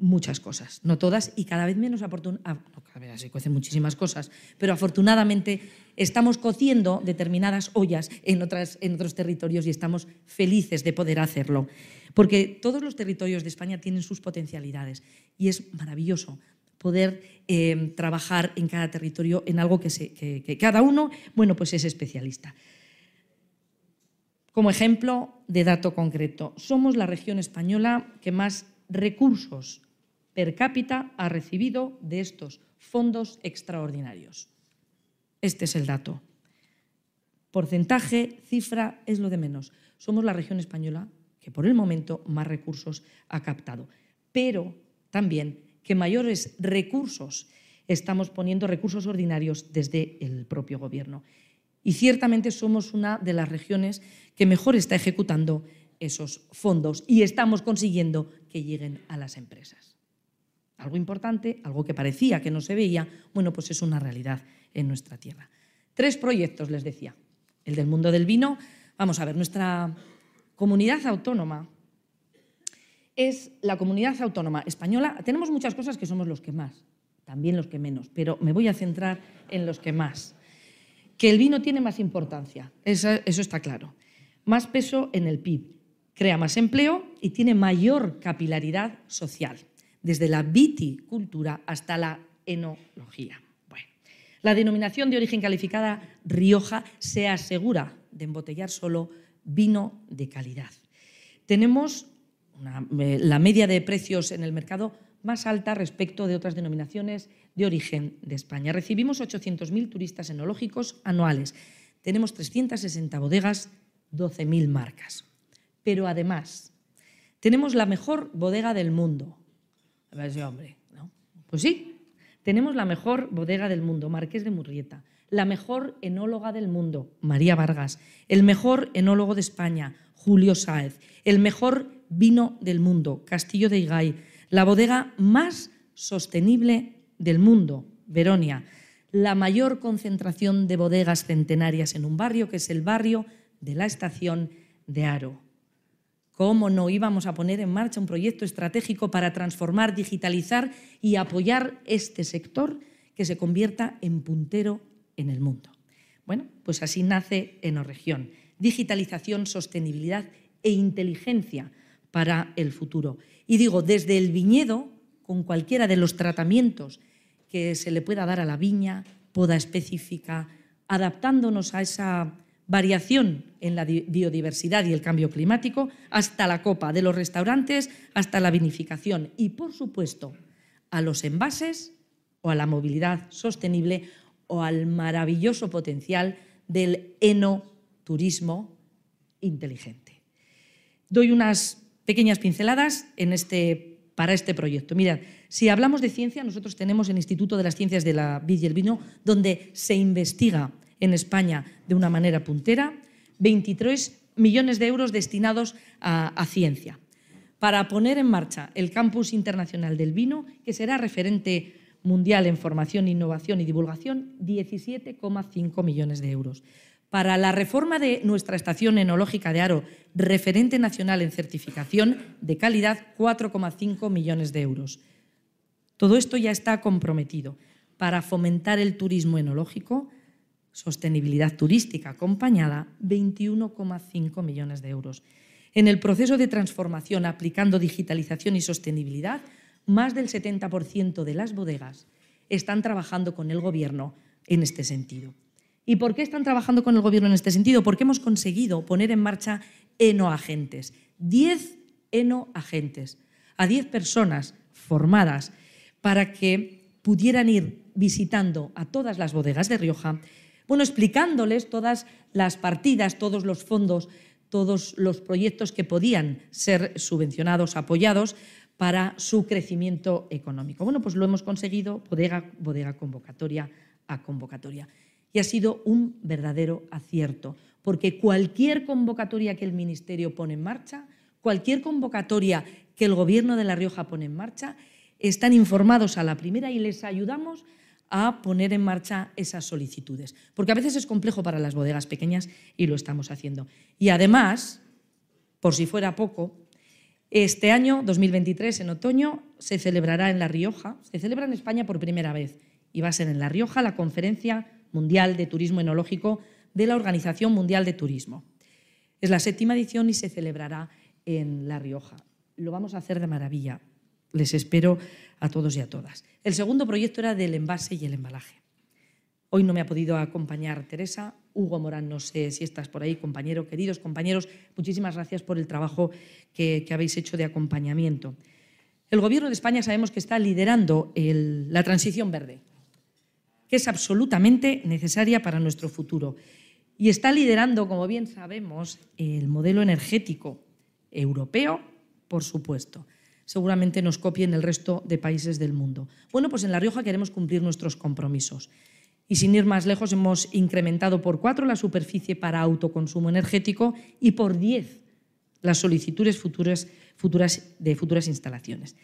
muchas cosas, no todas, y cada vez menos afortunadamente, ah, cada vez se cuecen muchísimas cosas, pero afortunadamente estamos cociendo determinadas ollas en, en otros territorios y estamos felices de poder hacerlo, porque todos los territorios de España tienen sus potencialidades y es maravilloso poder eh, trabajar en cada territorio en algo que, se, que cada uno, bueno, pues es especialista. Como ejemplo de dato concreto, somos la región española que más recursos per cápita ha recibido de estos fondos extraordinarios. Este es el dato. Porcentaje, cifra, es lo de menos. Somos la región española que por el momento más recursos ha captado, pero también que mayores recursos estamos poniendo recursos ordinarios desde el propio Gobierno. Y ciertamente somos una de las regiones que mejor está ejecutando esos fondos y estamos consiguiendo que lleguen a las empresas. Algo importante, algo que parecía que no se veía, bueno, pues es una realidad en nuestra tierra. Tres proyectos, les decía. El del mundo del vino. Vamos a ver, nuestra comunidad autónoma es la comunidad autónoma española. Tenemos muchas cosas que somos los que más, también los que menos, pero me voy a centrar en los que más. Que el vino tiene más importancia, eso, eso está claro. Más peso en el PIB, crea más empleo y tiene mayor capilaridad social, desde la viticultura hasta la enología. Bueno, la denominación de origen calificada Rioja se asegura de embotellar solo vino de calidad. Tenemos eh, la media de precios en el mercado más alta respecto de otras denominaciones de origen de España. Recibimos 800.000 turistas enológicos anuales. Tenemos 360 bodegas, 12.000 marcas. Pero además, tenemos la mejor bodega del mundo. Ver, hombre, ¿no? Pues sí, tenemos la mejor bodega del mundo, Marqués de Murrieta, la mejor enóloga del mundo, María Vargas, el mejor enólogo de España, Julio Sáez, el mejor vino del mundo, Castillo de Igay, la bodega más sostenible del mundo, Veronia, la mayor concentración de bodegas centenarias en un barrio, que es el barrio de la estación de Aro. ¿Cómo no íbamos a poner en marcha un proyecto estratégico para transformar, digitalizar y apoyar este sector que se convierta en puntero en el mundo? Bueno, pues así nace Enoregión. Digitalización, sostenibilidad e inteligencia para el futuro. Y digo, desde el viñedo, con cualquiera de los tratamientos que se le pueda dar a la viña, poda específica, adaptándonos a esa variación en la biodiversidad y el cambio climático, hasta la copa de los restaurantes, hasta la vinificación y, por supuesto, a los envases o a la movilidad sostenible o al maravilloso potencial del enoturismo inteligente. Doy unas pequeñas pinceladas este, para este proyecto. Mirad, si hablamos de ciencia, nosotros tenemos el Instituto de las Ciencias de la Vid y el Vino, donde se investiga en España de una manera puntera, 23 millones de euros destinados a, ciencia, para poner en marcha el Campus Internacional del Vino, que será referente mundial en formación, innovación y divulgación, 17,5 millones de euros. Para la reforma de nuestra estación enológica de Aro, referente nacional en certificación de calidad, 4,5 millones de euros. Todo esto ya está comprometido. Para fomentar el turismo enológico, sostenibilidad turística acompañada, 21,5 millones de euros. En el proceso de transformación aplicando digitalización y sostenibilidad, más del 70% de las bodegas están trabajando con el Gobierno en este sentido. ¿Y por qué están trabajando con el Gobierno en este sentido? Porque hemos conseguido poner en marcha enoagentes, 10 enoagentes, a 10 personas formadas para que pudieran ir visitando a todas las bodegas de Rioja, bueno, explicándoles todas las partidas, todos los fondos, todos los proyectos que podían ser subvencionados, apoyados para su crecimiento económico. Bueno, pues lo hemos conseguido bodega, bodega convocatoria a convocatoria y ha sido un verdadero acierto, porque cualquier convocatoria que el Ministerio pone en marcha, cualquier convocatoria que el Gobierno de La Rioja pone en marcha, están informados a la primera y les ayudamos a poner en marcha esas solicitudes, porque a veces es complejo para las bodegas pequeñas y lo estamos haciendo. Y además, por si fuera poco, este año 2023, en otoño, se celebrará en La Rioja, se celebra en España por primera vez, y va a ser en La Rioja la conferencia Mundial de Turismo Enológico de la Organización Mundial de Turismo. Es la séptima edición y se celebrará en La Rioja. Lo vamos a hacer de maravilla. Les espero a todos y a todas. El segundo proyecto era del envase y el embalaje. Hoy no me ha podido acompañar Teresa. Hugo Morán, no sé si estás por ahí, compañero, queridos compañeros, muchísimas gracias por el trabajo que, habéis hecho de acompañamiento. El Gobierno de España sabemos que está liderando la transición verde que es absolutamente necesaria para nuestro futuro. Y está liderando, como bien sabemos, el modelo energético europeo, por supuesto. Seguramente nos copien el resto de países del mundo. Bueno, pues en La Rioja queremos cumplir nuestros compromisos. Y sin ir más lejos, hemos incrementado por cuatro la superficie para autoconsumo energético y por diez las solicitudes futuras, futuras de futuras instalaciones.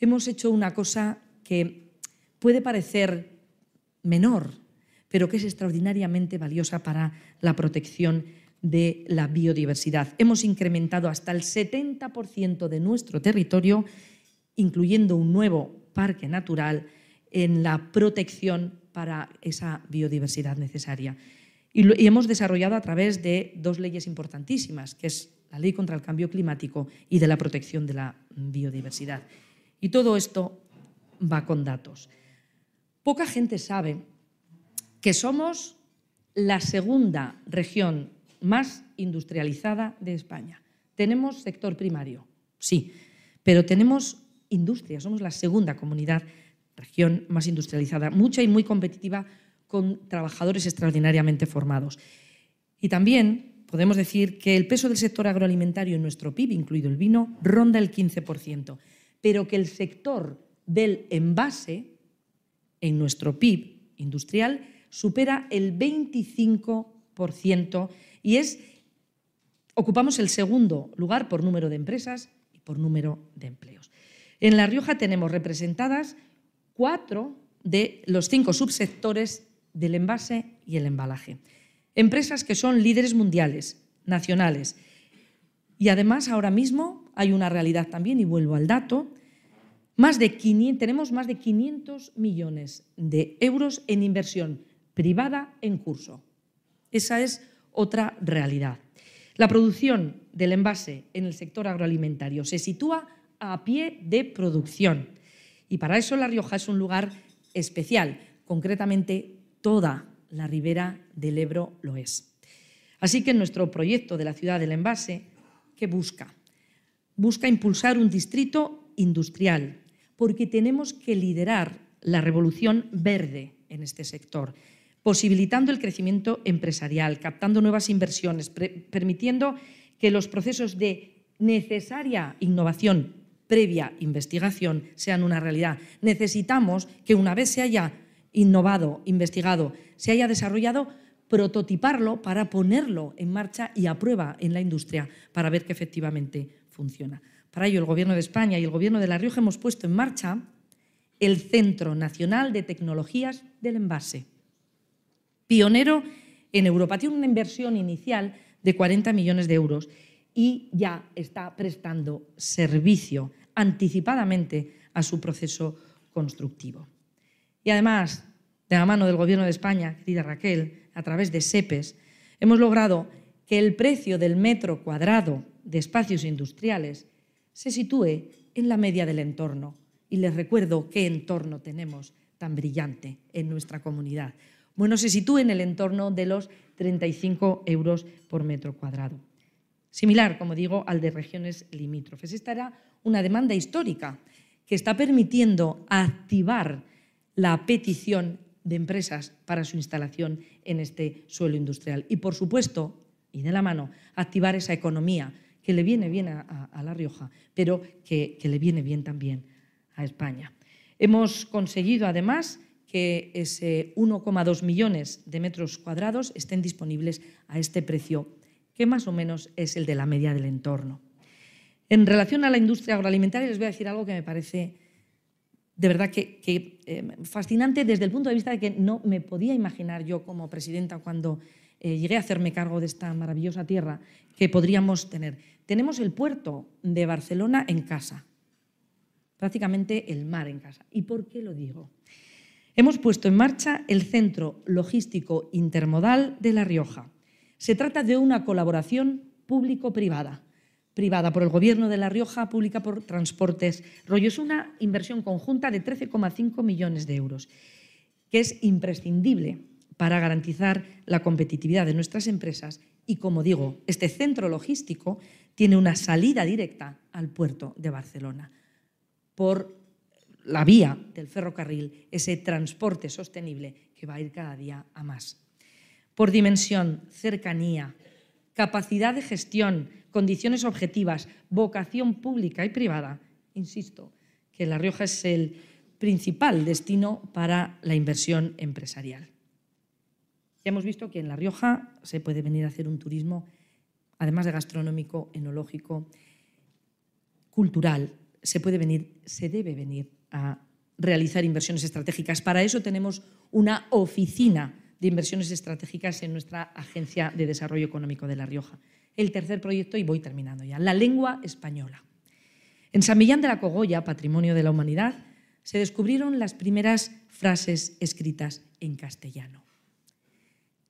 Hemos hecho una cosa que puede parecer menor, pero que es extraordinariamente valiosa para la protección de la biodiversidad. Hemos incrementado hasta el 70% de nuestro territorio, incluyendo un nuevo parque natural, en la protección para esa biodiversidad necesaria. Y, hemos desarrollado a través de dos leyes importantísimas, que es la Ley contra el Cambio Climático y de la protección de la biodiversidad. Y todo esto va con datos. Poca gente sabe que somos la segunda región más industrializada de España. Tenemos sector primario, sí, pero tenemos industria, somos la segunda comunidad, región más industrializada, mucha y muy competitiva, con trabajadores extraordinariamente formados. Y también podemos decir que el peso del sector agroalimentario en nuestro PIB, incluido el vino, ronda el 15%, pero que el sector del envase en nuestro PIB industrial supera el 25% y es ocupamos el segundo lugar por número de empresas y por número de empleos. En La Rioja tenemos representadas cuatro de los cinco subsectores del envase y el embalaje. Empresas que son líderes mundiales, nacionales. Y además ahora mismo hay una realidad también, y vuelvo al dato, más de tenemos más de 500 millones de euros en inversión privada en curso. Esa es otra realidad. La producción del envase en el sector agroalimentario se sitúa a pie de producción y para eso La Rioja es un lugar especial, concretamente toda la ribera del Ebro lo es. Así que nuestro proyecto de la ciudad del envase, ¿qué busca? Busca impulsar un distrito industrial, porque tenemos que liderar la revolución verde en este sector, posibilitando el crecimiento empresarial, captando nuevas inversiones, permitiendo que los procesos de necesaria innovación previa investigación sean una realidad. Necesitamos que una vez se haya innovado, investigado, se haya desarrollado, prototiparlo para ponerlo en marcha y a prueba en la industria para ver que efectivamente funciona. Para ello, el Gobierno de España y el Gobierno de La Rioja hemos puesto en marcha el Centro Nacional de Tecnologías del Envase, pionero en Europa. Tiene una inversión inicial de 40 millones de euros y ya está prestando servicio anticipadamente a su proceso constructivo. Y además, de la mano del Gobierno de España, querida Raquel, a través de SEPES, hemos logrado que el precio del metro cuadrado de espacios industriales se sitúe en la media del entorno. Y les recuerdo qué entorno tenemos tan brillante en nuestra comunidad. Bueno, se sitúe en el entorno de los 35 euros por metro cuadrado. Similar, como digo, al de regiones limítrofes. Esta era una demanda histórica que está permitiendo activar la petición de empresas para su instalación en este suelo industrial. Y, por supuesto, y de la mano, activar esa economía que le viene bien a, La Rioja, pero que, que le viene bien también a España. Hemos conseguido, además, que ese 1,2 millones de metros cuadrados estén disponibles a este precio, que más o menos es el de la media del entorno. En relación a la industria agroalimentaria, les voy a decir algo que me parece de verdad que, eh, fascinante desde el punto de vista de que no me podía imaginar yo como presidenta cuando eh, llegué a hacerme cargo de esta maravillosa tierra que podríamos tener. Tenemos el puerto de Barcelona en casa, prácticamente el mar en casa. ¿Y por qué lo digo? Hemos puesto en marcha el Centro Logístico Intermodal de La Rioja. Se trata de una colaboración público-privada privada por el Gobierno de La Rioja, pública por Transportes Rollo. Es una inversión conjunta de 13,5 millones de euros, que es imprescindible para garantizar la competitividad de nuestras empresas y, como digo, este centro logístico tiene una salida directa al puerto de Barcelona por la vía del ferrocarril, ese transporte sostenible que va a ir cada día a más. Por dimensión, cercanía, capacidad de gestión, condiciones objetivas, vocación pública y privada, insisto, que La Rioja es el principal destino para la inversión empresarial. Ya hemos visto que en La Rioja se puede venir a hacer un turismo, además de gastronómico, enológico, cultural, se puede venir, se debe venir a realizar inversiones estratégicas. Para eso tenemos una oficina de inversiones estratégicas en nuestra Agencia de Desarrollo Económico de La Rioja. El tercer proyecto, y voy terminando ya, la lengua española. En San Millán de la Cogolla, Patrimonio de la Humanidad, se descubrieron las primeras frases escritas en castellano,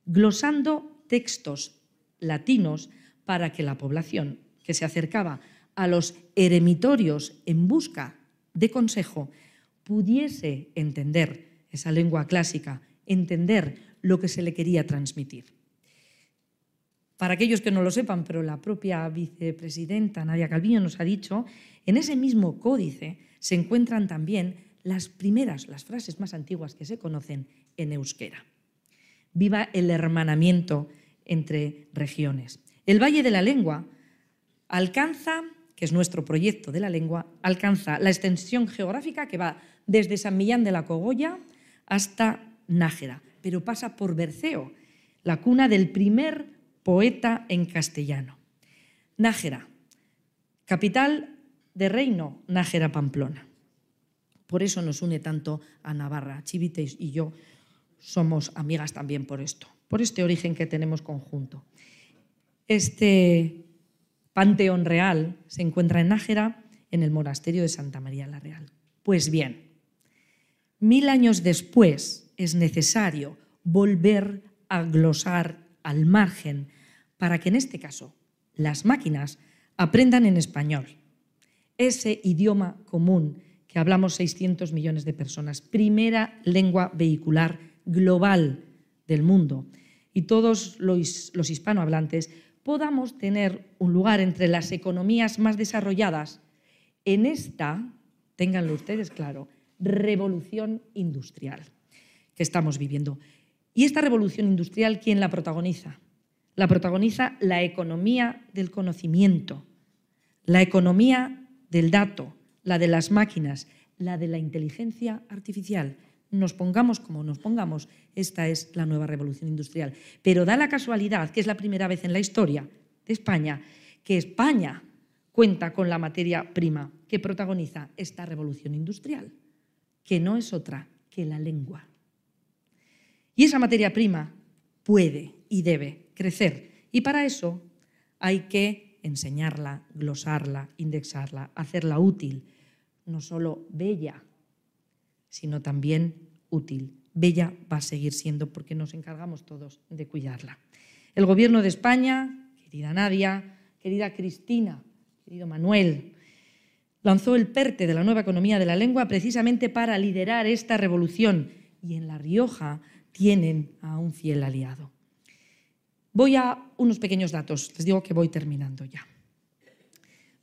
glosando textos latinos para que la población que se acercaba a los eremitorios en busca de consejo pudiese entender esa lengua clásica, entender lo que se le quería transmitir. Para aquellos que no lo sepan, pero la propia vicepresidenta Nadia Calviño nos ha dicho, en ese mismo códice se encuentran también las primeras, las frases más antiguas que se conocen en euskera. Viva el hermanamiento entre regiones. El Valle de la Lengua alcanza, que es nuestro proyecto de la lengua, alcanza la extensión geográfica que va desde San Millán de la Cogolla hasta Nájera, pero pasa por Berceo, la cuna del primer poeta en castellano. Nájera, capital de reino, Nájera Pamplona. Por eso nos une tanto a Navarra. Chivite y yo somos amigas también por esto, por este origen que tenemos conjunto. Este panteón real se encuentra en Nájera, en el monasterio de Santa María la Real. Pues bien, mil años después es necesario volver a glosar al margen para que en este caso las máquinas aprendan en español, ese idioma común que hablamos 600 millones de personas, primera lengua vehicular global del mundo, y todos los, los hispanohablantes podamos tener un lugar entre las economías más desarrolladas en esta, ténganlo ustedes claro, revolución industrial que estamos viviendo. Y esta revolución industrial, ¿quién la protagoniza? La protagoniza la economía del conocimiento, la economía del dato, la de las máquinas, la de la inteligencia artificial. Nos pongamos como nos pongamos, esta es la nueva revolución industrial. Pero da la casualidad que es la primera vez en la historia de España que España cuenta con la materia prima que protagoniza esta revolución industrial, que no es otra que la lengua. Y esa materia prima puede y debe crecer. Y para eso hay que enseñarla, glosarla, indexarla, hacerla útil, no solo bella, sino también útil. Bella va a seguir siendo porque nos encargamos todos de cuidarla. El Gobierno de España, querida Nadia, querida Cristina, querido Manuel, lanzó el PERTE de la nueva economía de la lengua precisamente para liderar esta revolución y en La Rioja tienen a un fiel aliado. Voy a unos pequeños datos, les digo que voy terminando ya.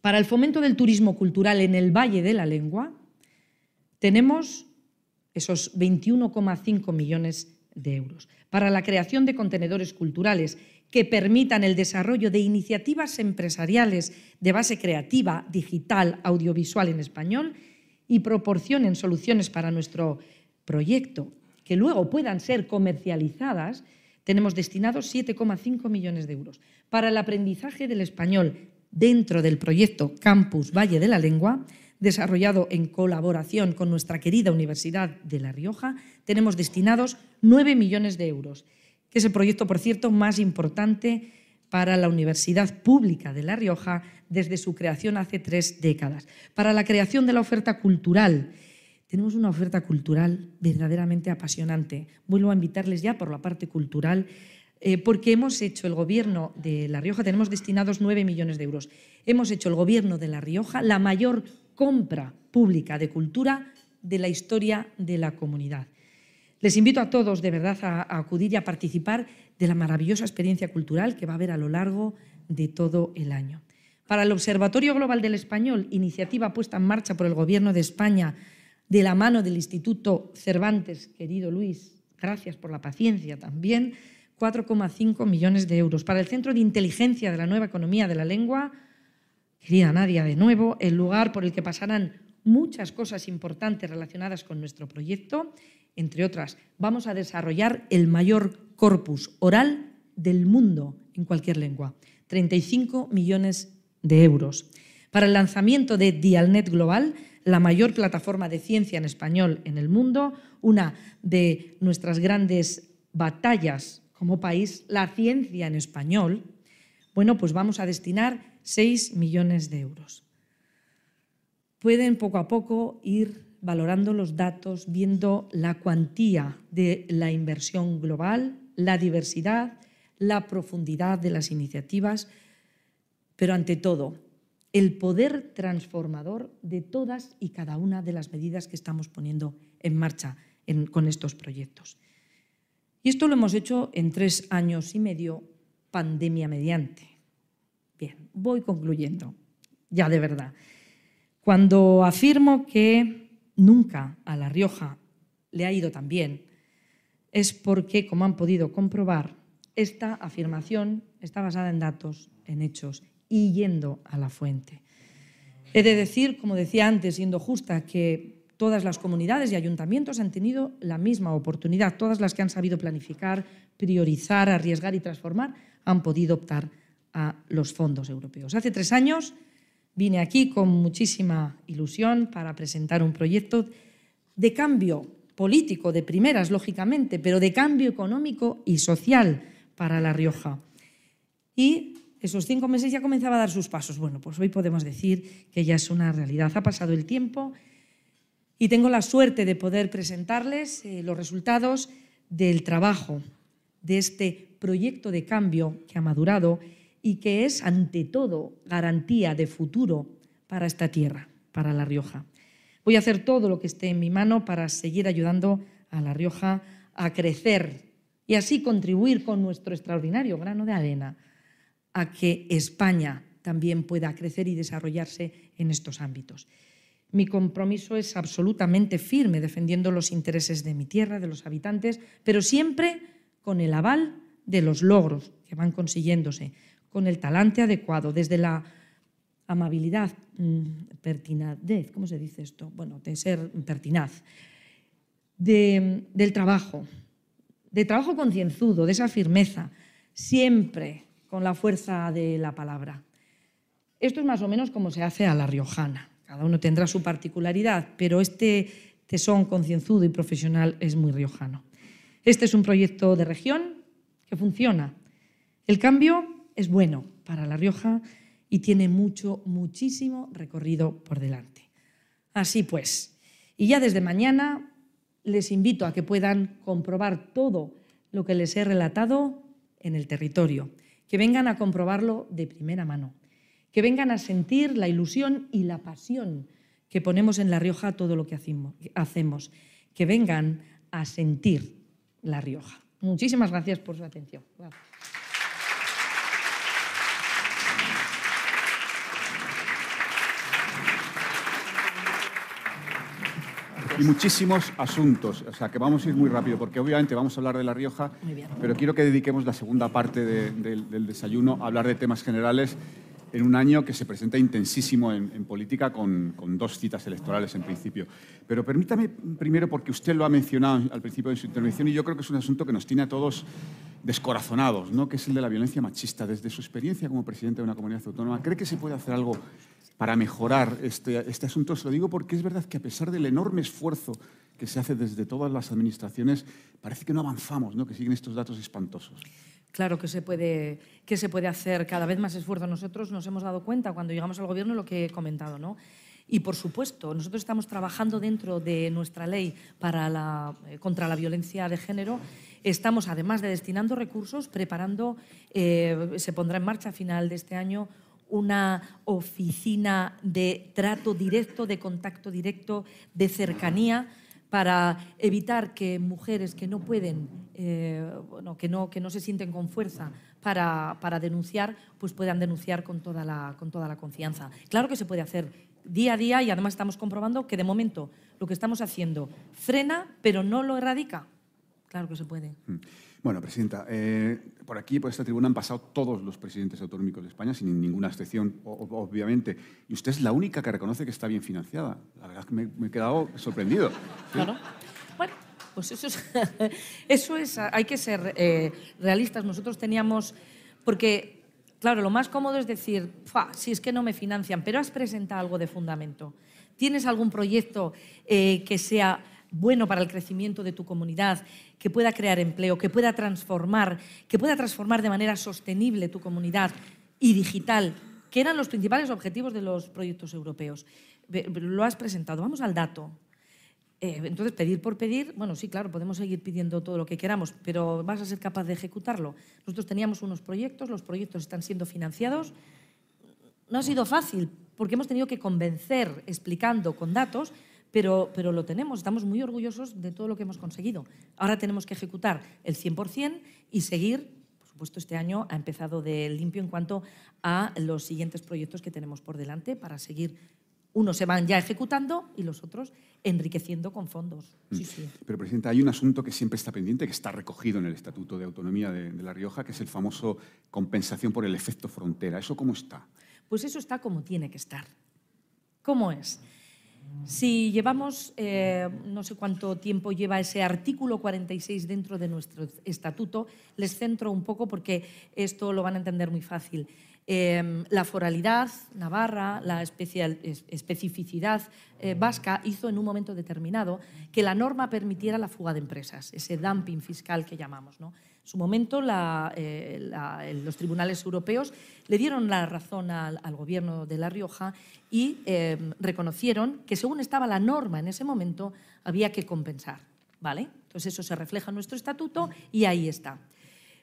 Para el fomento del turismo cultural en el Valle de la Lengua, tenemos esos 21,5 millones de euros. Para la creación de contenedores culturales que permitan el desarrollo de iniciativas empresariales de base creativa, digital, audiovisual en español y proporcionen soluciones para nuestro proyecto que luego puedan ser comercializadas tenemos destinados 7,5 millones de euros para el aprendizaje del español dentro del proyecto Campus Valle de la Lengua, desarrollado en colaboración con nuestra querida Universidad de La Rioja. Tenemos destinados 9 millones de euros, que es el proyecto, por cierto, más importante para la Universidad Pública de La Rioja desde su creación hace tres décadas. Para la creación de la oferta cultural tenemos una oferta cultural verdaderamente apasionante. Vuelvo a invitarles ya por la parte cultural, eh, porque hemos hecho el gobierno de La Rioja, tenemos destinados 9 millones de euros. Hemos hecho el gobierno de La Rioja la mayor compra pública de cultura de la historia de la comunidad. Les invito a todos de verdad a, acudir y a participar de la maravillosa experiencia cultural que va a haber a lo largo de todo el año. Para el Observatorio Global del Español, iniciativa puesta en marcha por el Gobierno de España de la mano del Instituto Cervantes, querido Luis, gracias por la paciencia también, 4,5 millones de euros. Para el Centro de Inteligencia de la Nueva Economía de la Lengua, querida Nadia, de nuevo, el lugar por el que pasarán muchas cosas importantes relacionadas con nuestro proyecto, entre otras, vamos a desarrollar el mayor corpus oral del mundo en cualquier lengua, 35 millones de euros. Para el lanzamiento de Dialnet Global, la mayor plataforma de ciencia en español en el mundo, una de nuestras grandes batallas como país, la ciencia en español, bueno, pues vamos a destinar 6 millones de euros. Pueden poco a poco ir valorando los datos, viendo la cuantía de la inversión global, la diversidad, la profundidad de las iniciativas, pero ante todo, el poder transformador de todas y cada una de las medidas que estamos poniendo en marcha con estos proyectos. Y esto lo hemos hecho en tres años y medio, pandemia mediante. Bien, voy concluyendo, ya de verdad. Cuando afirmo que nunca a La Rioja le ha ido tan bien, es porque, como han podido comprobar, esta afirmación está basada en datos, en hechos y yendo a la fuente. He de decir, como decía antes, siendo justa, que todas las comunidades y ayuntamientos han tenido la misma oportunidad. Todas las que han sabido planificar, priorizar, arriesgar y transformar han podido optar a los fondos europeos. Hace tres años vine aquí con muchísima ilusión para presentar un proyecto de cambio político, de primeras, lógicamente, pero de cambio económico y social para La Rioja. Y esos cinco meses ya comenzaba a dar sus pasos. Bueno, pues hoy podemos decir que ya es una realidad. Ha pasado el tiempo y tengo la suerte de poder presentarles eh, los resultados del trabajo de este proyecto de cambio que ha madurado y que es, ante todo, garantía de futuro para esta tierra, para La Rioja. Voy a hacer todo lo que esté en mi mano para seguir ayudando a La Rioja a crecer y así contribuir con nuestro extraordinario grano de arena a que España también pueda crecer y desarrollarse en estos ámbitos. Mi compromiso es absolutamente firme defendiendo los intereses de mi tierra, de los habitantes, pero siempre con el aval de los logros que van consiguiéndose, con el talante adecuado, desde la amabilidad, mm, pertinadez, ¿cómo se dice esto? Bueno, de ser pertinaz, del trabajo, de trabajo concienzudo, de esa firmeza, siempre con la fuerza de la palabra. Esto es más o menos como se hace a la riojana. Cada uno tendrá su particularidad, pero este tesón concienzudo y profesional es muy riojano. Este es un proyecto de región que funciona. El cambio es bueno para La Rioja y tiene mucho, muchísimo recorrido por delante. Así pues, y ya desde mañana les invito a que puedan comprobar todo lo que les he relatado en el territorio que vengan a comprobarlo de primera mano, que vengan a sentir la ilusión y la pasión que ponemos en La Rioja todo lo que hacemos, que vengan a sentir La Rioja. Muchísimas gracias por su atención. Y muchísimos asuntos. O sea, que vamos a ir muy rápido, porque obviamente vamos a hablar de La Rioja, pero quiero que dediquemos la segunda parte del desayuno a hablar de temas generales en un año que se presenta intensísimo en, política con, dos citas electorales en principio. Pero permítame primero, porque usted lo ha mencionado al principio de su intervención y yo creo que es un asunto que nos tiene a todos descorazonados, ¿no? que es el de la violencia machista. Desde su experiencia como presidente de una comunidad autónoma, ¿cree que se puede hacer algo para mejorar este, este asunto. Se lo digo porque es verdad que a pesar del enorme esfuerzo que se hace desde todas las administraciones, parece que no avanzamos, ¿no? que siguen estos datos espantosos. Claro que se, puede, que se puede hacer cada vez más esfuerzo. Nosotros nos hemos dado cuenta cuando llegamos al Gobierno lo que he comentado. ¿no? Y, por supuesto, nosotros estamos trabajando dentro de nuestra ley para la, eh, contra la violencia de género. Estamos, además de destinando recursos, preparando, eh, se pondrá en marcha a final de este año una oficina de trato directo, de contacto directo, de cercanía para evitar que mujeres que no pueden, eh, que, no, que no se sienten con fuerza para, para, denunciar, pues puedan denunciar con toda, la, con toda la confianza. Claro que se puede hacer día a día y además estamos comprobando que de momento lo que estamos haciendo frena, pero no lo erradica. Claro que se puede. Mm. Bueno, Presidenta, eh, por aquí, por esta tribuna, han pasado todos los presidentes autonómicos de España, sin ninguna excepción, obviamente. Y usted es la única que reconoce que está bien financiada. La verdad es que me, he quedado sorprendido. Claro. Bueno, pues eso es, eso es hay que ser eh, realistas. Nosotros teníamos, porque, claro, lo más cómodo es decir, si es que no me financian, pero has presentado algo de fundamento. ¿Tienes algún proyecto eh, que sea bueno para el crecimiento de tu comunidad, que pueda crear empleo, que pueda transformar, que pueda transformar de manera sostenible tu comunidad y digital, que eran los principales objetivos de los proyectos europeos. Lo has presentado. Vamos al dato. Eh, entonces, pedir por pedir, bueno, sí, claro, podemos seguir pidiendo todo lo que queramos, pero vas a ser capaz de ejecutarlo. Nosotros teníamos unos proyectos, los proyectos están siendo financiados. No ha sido fácil, porque hemos tenido que convencer explicando con datos, pero, pero lo tenemos, estamos muy orgullosos de todo lo que hemos conseguido. Ahora tenemos que ejecutar el 100% y seguir, por supuesto este año ha empezado de limpio en cuanto a los siguientes proyectos que tenemos por delante para seguir unos se van ya ejecutando y los otros enriqueciendo con fondos. Sí, sí. Pero, Presidenta, hay un asunto que siempre está pendiente, que está recogido en el Estatuto de Autonomía de, de La Rioja, que es el famoso compensación por el efecto frontera. ¿Eso cómo está? Pues eso está como tiene que estar. ¿Cómo es? Si llevamos, eh, no sé cuánto tiempo lleva ese artículo 46 dentro de nuestro estatuto, les centro un poco porque esto lo van a entender muy fácil. Em, la foralidad navarra, la especial, especificidad eh, vasca hizo en un momento determinado que la norma permitiera la fuga de empresas, ese dumping fiscal que llamamos. ¿no? Su momento eh, los tribunales europeos le dieron la razón al, gobierno de La Rioja y em, reconocieron que según estaba la norma en ese momento había que compensar. ¿vale? Entonces eso se refleja en nuestro estatuto y ahí está.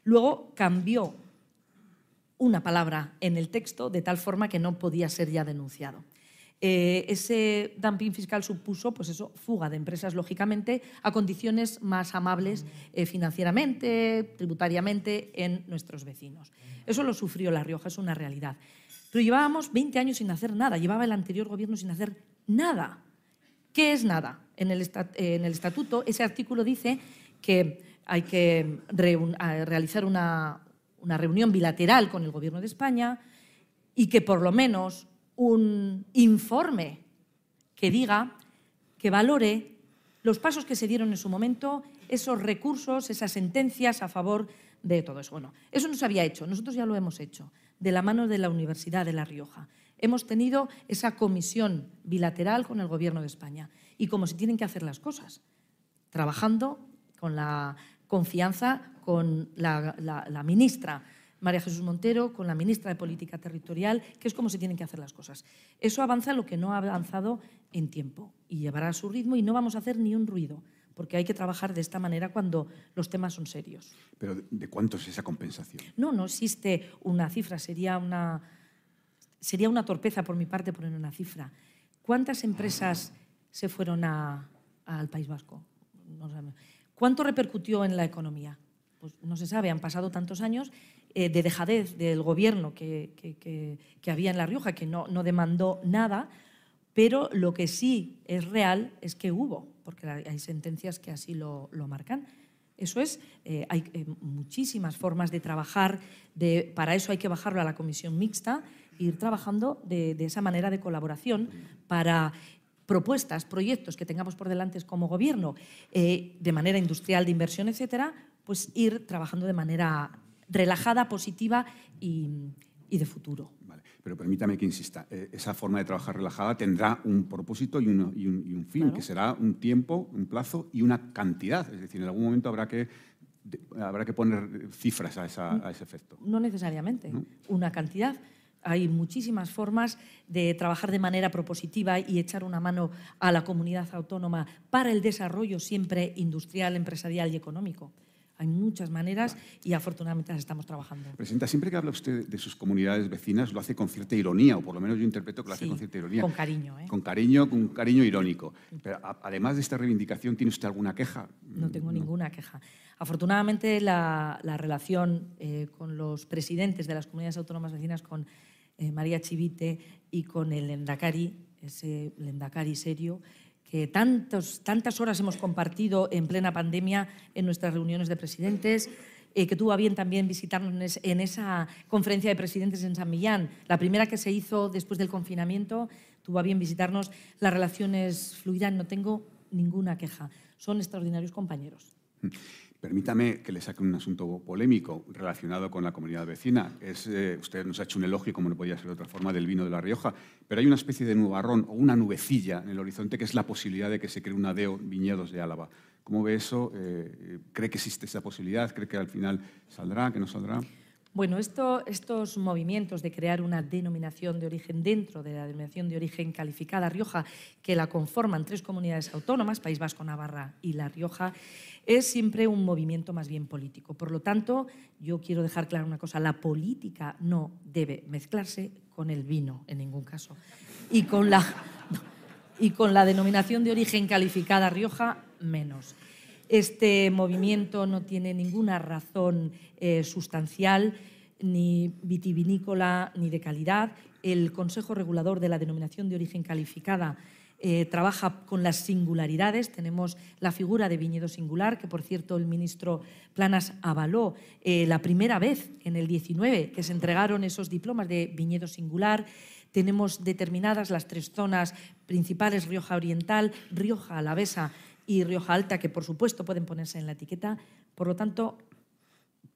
Luego cambió una palabra en el texto de tal forma que no podía ser ya denunciado. Eh, ese dumping fiscal supuso, pues eso, fuga de empresas, lógicamente, a condiciones más amables eh, financieramente, tributariamente, en nuestros vecinos. Eso lo sufrió La Rioja, es una realidad. Pero llevábamos 20 años sin hacer nada, llevaba el anterior gobierno sin hacer nada. ¿Qué es nada? En el, estatuto, ese artículo dice que hay que realizar una reunión bilateral con el Gobierno de España y que por lo menos un informe que diga, que valore los pasos que se dieron en su momento, esos recursos, esas sentencias a favor de todo eso. Bueno, eso no se había hecho, nosotros ya lo hemos hecho, de la mano de la Universidad de La Rioja. Hemos tenido esa comisión bilateral con el Gobierno de España y cómo se tienen que hacer las cosas, trabajando con la confianza con la, ministra María Jesús Montero, con la ministra de Política Territorial, que es cómo se tienen que hacer las cosas. Eso avanza lo que no ha avanzado en tiempo y llevará a su ritmo y no vamos a hacer ni un ruido, porque hay que trabajar de esta manera cuando los temas son serios. ¿Pero de cuánto es esa compensación? No, no existe una cifra, sería una, sería una torpeza por mi parte poner una cifra. ¿Cuántas empresas se fueron al País Vasco? ¿Cuánto repercutió en la economía? pues no se sabe, han pasado tantos años eh, de dejadez del gobierno que, había en La Rioja, que no, demandó nada, pero lo que sí es real es que hubo, porque hay sentencias que así lo, marcan. Eso es, eh, hay eh, muchísimas formas de trabajar, de, para eso hay que bajarlo a la comisión mixta, e ir trabajando de, esa manera de colaboración para propuestas, proyectos que tengamos por delante como gobierno, de manera industrial, de inversión, etcétera, pues ir trabajando de manera relajada, positiva y, de futuro. Vale. Pero permítame que insista, eh, esa forma de trabajar relajada tendrá un propósito y, un, fin, que será un tiempo, un plazo y una cantidad. Es decir, en algún momento habrá que, habrá que poner cifras a, ese efecto. No necesariamente, una cantidad. Hay muchísimas formas de trabajar de manera propositiva y echar una mano a la comunidad autónoma para el desarrollo siempre industrial, empresarial y económico. Hay muchas maneras y afortunadamente las estamos trabajando. Presidenta, siempre que habla usted de sus comunidades vecinas lo hace con cierta ironía, o por lo menos yo interpreto que lo hace con cierta ironía. Con cariño, ¿eh? Con cariño, con cariño irónico. Pero además de esta reivindicación, ¿tiene usted alguna queja? No tengo ninguna queja. Afortunadamente la, relación eh, con los presidentes de las comunidades autónomas vecinas, con eh, María Chivite y con el Lendakari, ese Lendakari serio, que tantos, tantas horas hemos compartido en plena pandemia en nuestras reuniones de presidentes, eh, que tuvo a bien también visitarnos en esa conferencia de presidentes en San Millán, la primera que se hizo después del confinamiento, tuvo a bien visitarnos. Las relaciones fluirán, no tengo ninguna queja. Son extraordinarios compañeros. Permítame que le saque un asunto polémico relacionado con la comunidad vecina. Es, eh, usted nos ha hecho un elogio, como no podía ser de otra forma, del vino de La Rioja, pero hay una especie de nubarrón o una nubecilla en el horizonte que es la posibilidad de que se cree un ADEO Viñedos de Álava. ¿Cómo ve eso? Eh, ¿Cree que existe esa posibilidad? ¿Cree que al final saldrá, que no saldrá? Bueno, estos movimientos de crear una denominación de origen dentro de la denominación de origen calificada Rioja, que la conforman tres comunidades autónomas, País Vasco, Navarra y La Rioja, es siempre un movimiento más bien político. Por lo tanto, yo quiero dejar claro una cosa, la política no debe mezclarse con el vino en ningún caso. Y con la, y con la denominación de origen calificada Rioja, menos. Este movimiento no tiene ninguna razón eh, sustancial, ni vitivinícola, ni de calidad. El Consejo Regulador de la Denominación de Origen Calificada eh, trabaja con las singularidades. Tenemos la figura de viñedo singular, que por cierto el ministro Planas avaló eh, la primera vez en el 19 que se entregaron esos diplomas de viñedo singular. Tenemos determinadas las tres zonas principales, Rioja Oriental, Rioja Alavesa y Rioja Alta, que por supuesto pueden ponerse en la etiqueta. Por lo tanto,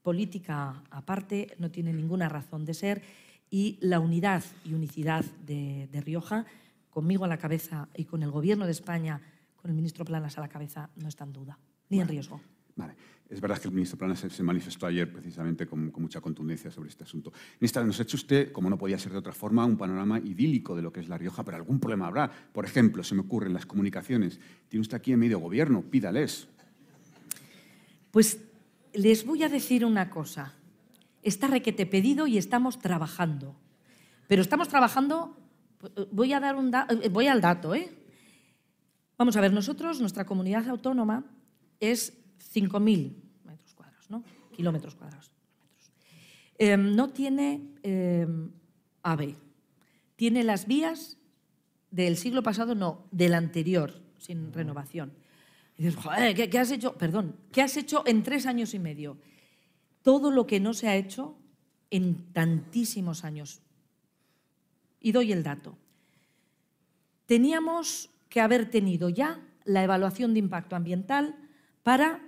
política aparte no tiene ninguna razón de ser y la unidad y unicidad de, Rioja, conmigo a la cabeza y con el Gobierno de España, con el ministro Planas a la cabeza, no está en duda, ni en riesgo. Vale. Es verdad que el ministro Planas se manifestó ayer precisamente con, mucha contundencia sobre este asunto. Ministra, nos ha hecho usted, como no podía ser de otra forma, un panorama idílico de lo que es La Rioja, pero algún problema habrá. Por ejemplo, se me ocurre en las comunicaciones. Tiene usted aquí en medio gobierno, pídales. Pues les voy a decir una cosa. Está requete pedido y estamos trabajando. Pero estamos trabajando, voy a dar un voy al dato, ¿eh? Vamos a ver, nosotros, nuestra comunidad autónoma es 5.000 metros cuadrados, ¿no? kilómetros cuadrados. Em, no tiene em, AVE, tiene las vías del siglo pasado, no, del anterior, sin renovación. Y dices, joder, ¿qué, ¿qué, has hecho? Perdón, ¿qué has hecho en tres años y medio? Todo lo que no se ha hecho en tantísimos años. Y doy el dato. Teníamos que haber tenido ya la evaluación de impacto ambiental para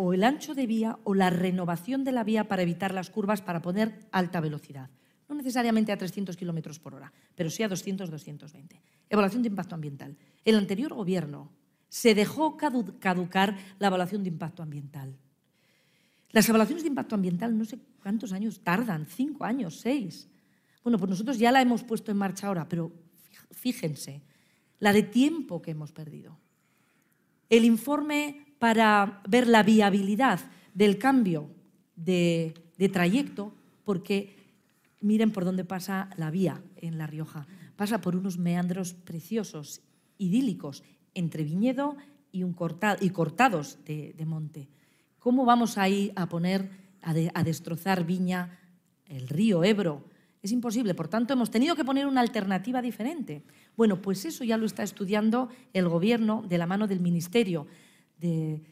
o el ancho de vía o la renovación de la vía para evitar las curvas para poner alta velocidad. No necesariamente a 300 kilómetros por hora, pero sí a 200, 220. Evaluación de impacto ambiental. El anterior gobierno se dejó caducar la evaluación de impacto ambiental. Las evaluaciones de impacto ambiental no sé cuántos años tardan, cinco años, seis. Bueno, pues nosotros ya la hemos puesto en marcha ahora, pero fíjense, la de tiempo que hemos perdido. El informe para ver la viabilidad del cambio de, trayecto, porque miren por dónde pasa la vía en La Rioja. Pasa por unos meandros preciosos, idílicos, entre viñedo y, cortados de, monte. ¿Cómo vamos ahí a poner, a destrozar Viña, el río Ebro? Es imposible. Por tanto, hemos tenido que poner una alternativa diferente. Bueno, pues eso ya lo está estudiando el Gobierno de la mano del Ministerio de,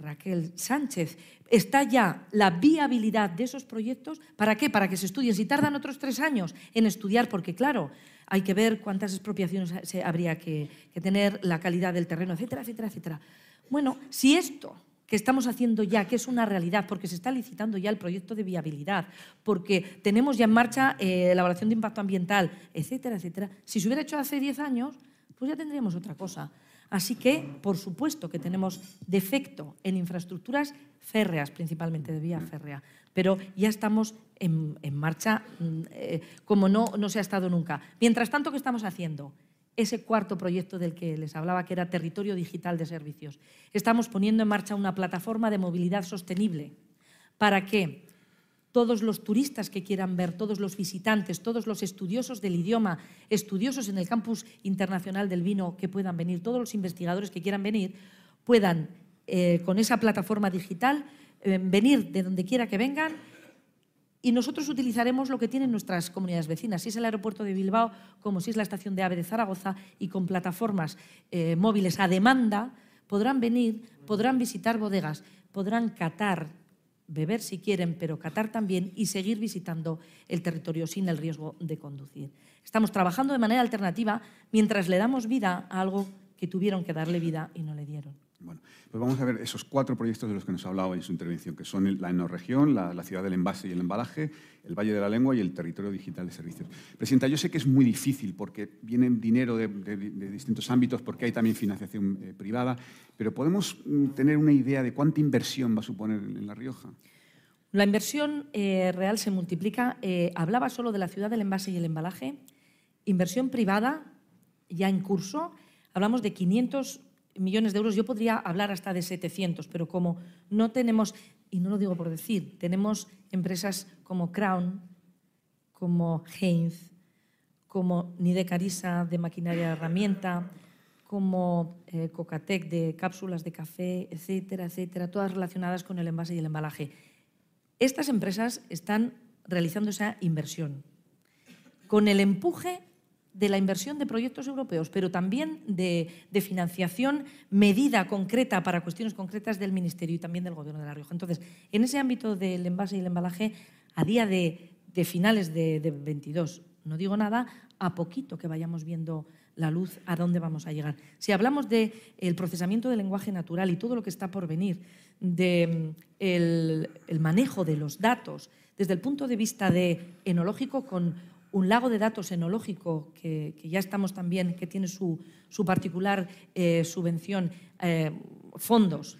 Raquel Sánchez. Está ya la viabilidad de esos proyectos. ¿Para qué? Para que se estudien. Si tardan otros tres años en estudiar, porque claro, hay que ver cuántas expropiaciones habría que, que tener, la calidad del terreno, etcétera, etcétera, etcétera. Bueno, si esto que estamos haciendo ya, que es una realidad, porque se está licitando ya el proyecto de viabilidad, porque tenemos ya en marcha eh, la evaluación de impacto ambiental, etcétera, etcétera. Si se hubiera hecho hace 10 años, pues ya tendríamos otra cosa. Así que, por supuesto que tenemos defecto en infraestructuras férreas, principalmente de vía férrea, pero ya estamos en, marcha mm, eh, como no, no se ha estado nunca. Mientras tanto, ¿qué estamos haciendo? ese cuarto proyecto del que les hablaba, que era Territorio Digital de Servicios. Estamos poniendo en marcha una plataforma de movilidad sostenible para que todos los turistas que quieran ver, todos los visitantes, todos los estudiosos del idioma, estudiosos en el campus internacional del vino que puedan venir, todos los investigadores que quieran venir, puedan eh, con esa plataforma digital eh, venir de donde quiera que vengan y nosotros utilizaremos lo que tienen nuestras comunidades vecinas, si es el aeropuerto de Bilbao, como si es la estación de AVE de Zaragoza, y con plataformas eh, móviles a demanda podrán venir, podrán visitar bodegas, podrán catar, beber si quieren, pero catar también y seguir visitando el territorio sin el riesgo de conducir. Estamos trabajando de manera alternativa mientras le damos vida a algo que tuvieron que darle vida y no le dieron. Bueno, Pues vamos a ver esos cuatro proyectos de los que nos ha hablado en su intervención, que son la enorregión, la, la ciudad del envase y el embalaje, el Valle de la Lengua y el territorio digital de servicios. Presidenta, yo sé que es muy difícil porque viene dinero de distintos ámbitos, porque hay también financiación eh, privada, pero ¿podemos mm, tener una idea de cuánta inversión va a suponer en La Rioja? La inversión eh, real se multiplica. Eh, hablaba solo de la ciudad del envase y el embalaje. Inversión privada ya en curso. Hablamos de 500 millones de euros. Yo podría hablar hasta de 700, pero como no tenemos, y no lo digo por decir, tenemos empresas como Crown, como Heinz, como Nide Carisa de maquinaria de herramienta, como eh, Cocatec de cápsulas de café, etcétera, etcétera, todas relacionadas con el envase y el embalaje. Estas empresas están realizando esa inversión con el empuje de la inversión de proyectos europeos, pero también de, financiación medida concreta para cuestiones concretas del Ministerio y también del Gobierno de La Rioja. Entonces, en ese ámbito del envase y el embalaje, a día de, finales de, de 22, no digo nada, a poquito que vayamos viendo la luz, a dónde vamos a llegar. Si hablamos del el procesamiento del lenguaje natural y todo lo que está por venir, del de el manejo de los datos, desde el punto de vista de enológico, con un lago de datos enológico que, que ya estamos también, que tiene su, su particular eh, subvención, eh, fondos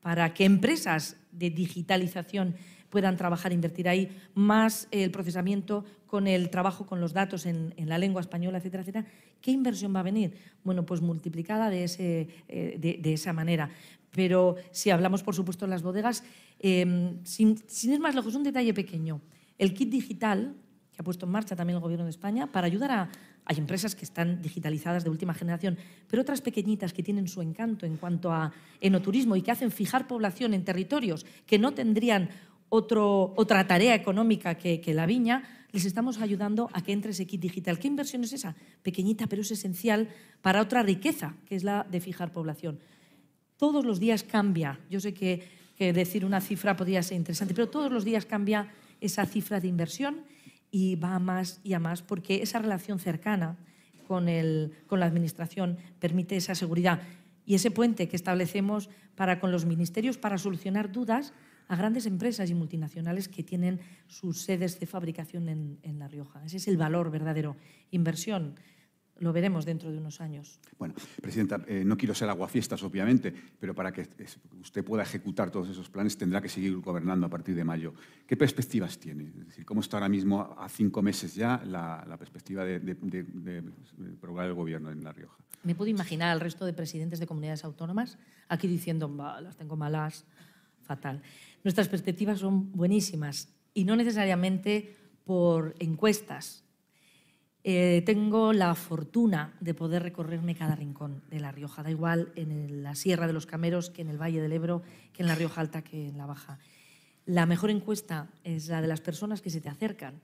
para que empresas de digitalización puedan trabajar, invertir ahí, más el procesamiento con el trabajo con los datos en, en la lengua española, etcétera, etcétera. ¿Qué inversión va a venir? Bueno, pues multiplicada de, ese, eh, de, esa manera. Pero si hablamos, por supuesto, de las bodegas, sin, sin ir más lejos, un detalle pequeño. El kit digital, ha puesto en marcha también el Gobierno de España, para ayudar a... Hay empresas que están digitalizadas de última generación, pero otras pequeñitas que tienen su encanto en cuanto a enoturismo y que hacen fijar población en territorios que no tendrían otro, otra tarea económica que, que la viña, les estamos ayudando a que entre ese kit digital. ¿Qué inversión es esa? Pequeñita, pero es esencial para otra riqueza, que es la de fijar población. Todos los días cambia. Yo sé que, que decir una cifra podría ser interesante, pero todos los días cambia esa cifra de inversión y va a más y a más porque esa relación cercana con, el, con la Administración permite esa seguridad y ese puente que establecemos para con los ministerios para solucionar dudas a grandes empresas y multinacionales que tienen sus sedes de fabricación en, en La Rioja. Ese es el valor verdadero. Inversión, lo veremos dentro de unos años. Bueno, Presidenta, eh, no quiero ser aguafiestas, obviamente, pero para que usted pueda ejecutar todos esos planes tendrá que seguir gobernando a partir de mayo. ¿Qué perspectivas tiene? Es decir, ¿cómo está ahora mismo, a cinco meses ya, la, la perspectiva de, de, de, de, probar el gobierno en La Rioja? Me puedo imaginar al resto de presidentes de comunidades autónomas aquí diciendo, las tengo malas, fatal. Nuestras perspectivas son buenísimas y no necesariamente por encuestas. Eh, tengo la fortuna de poder recorrerme cada rincón de La Rioja, da igual en la Sierra de los Cameros que en el Valle del Ebro, que en la Rioja Alta, que en la Baja. La mejor encuesta es la de las personas que se te acercan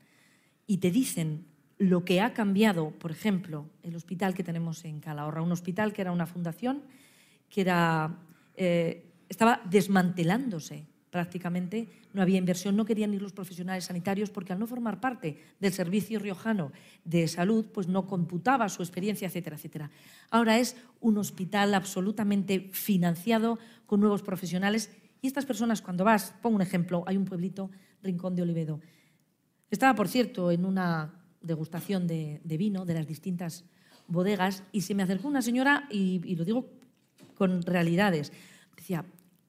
y te dicen lo que ha cambiado, por ejemplo, el hospital que tenemos en Calahorra, un hospital que era una fundación que era, eh, estaba desmantelándose prácticamente no había inversión, no querían ir los profesionales sanitarios porque al no formar parte del servicio riojano de salud, pues no computaba su experiencia, etcétera, etcétera. Ahora es un hospital absolutamente financiado con nuevos profesionales y estas personas cuando vas, pongo un ejemplo, hay un pueblito, Rincón de Olivedo. Estaba, por cierto, en una degustación de, vino de las distintas bodegas y se me acercó una señora y, y lo digo con realidades. Decía,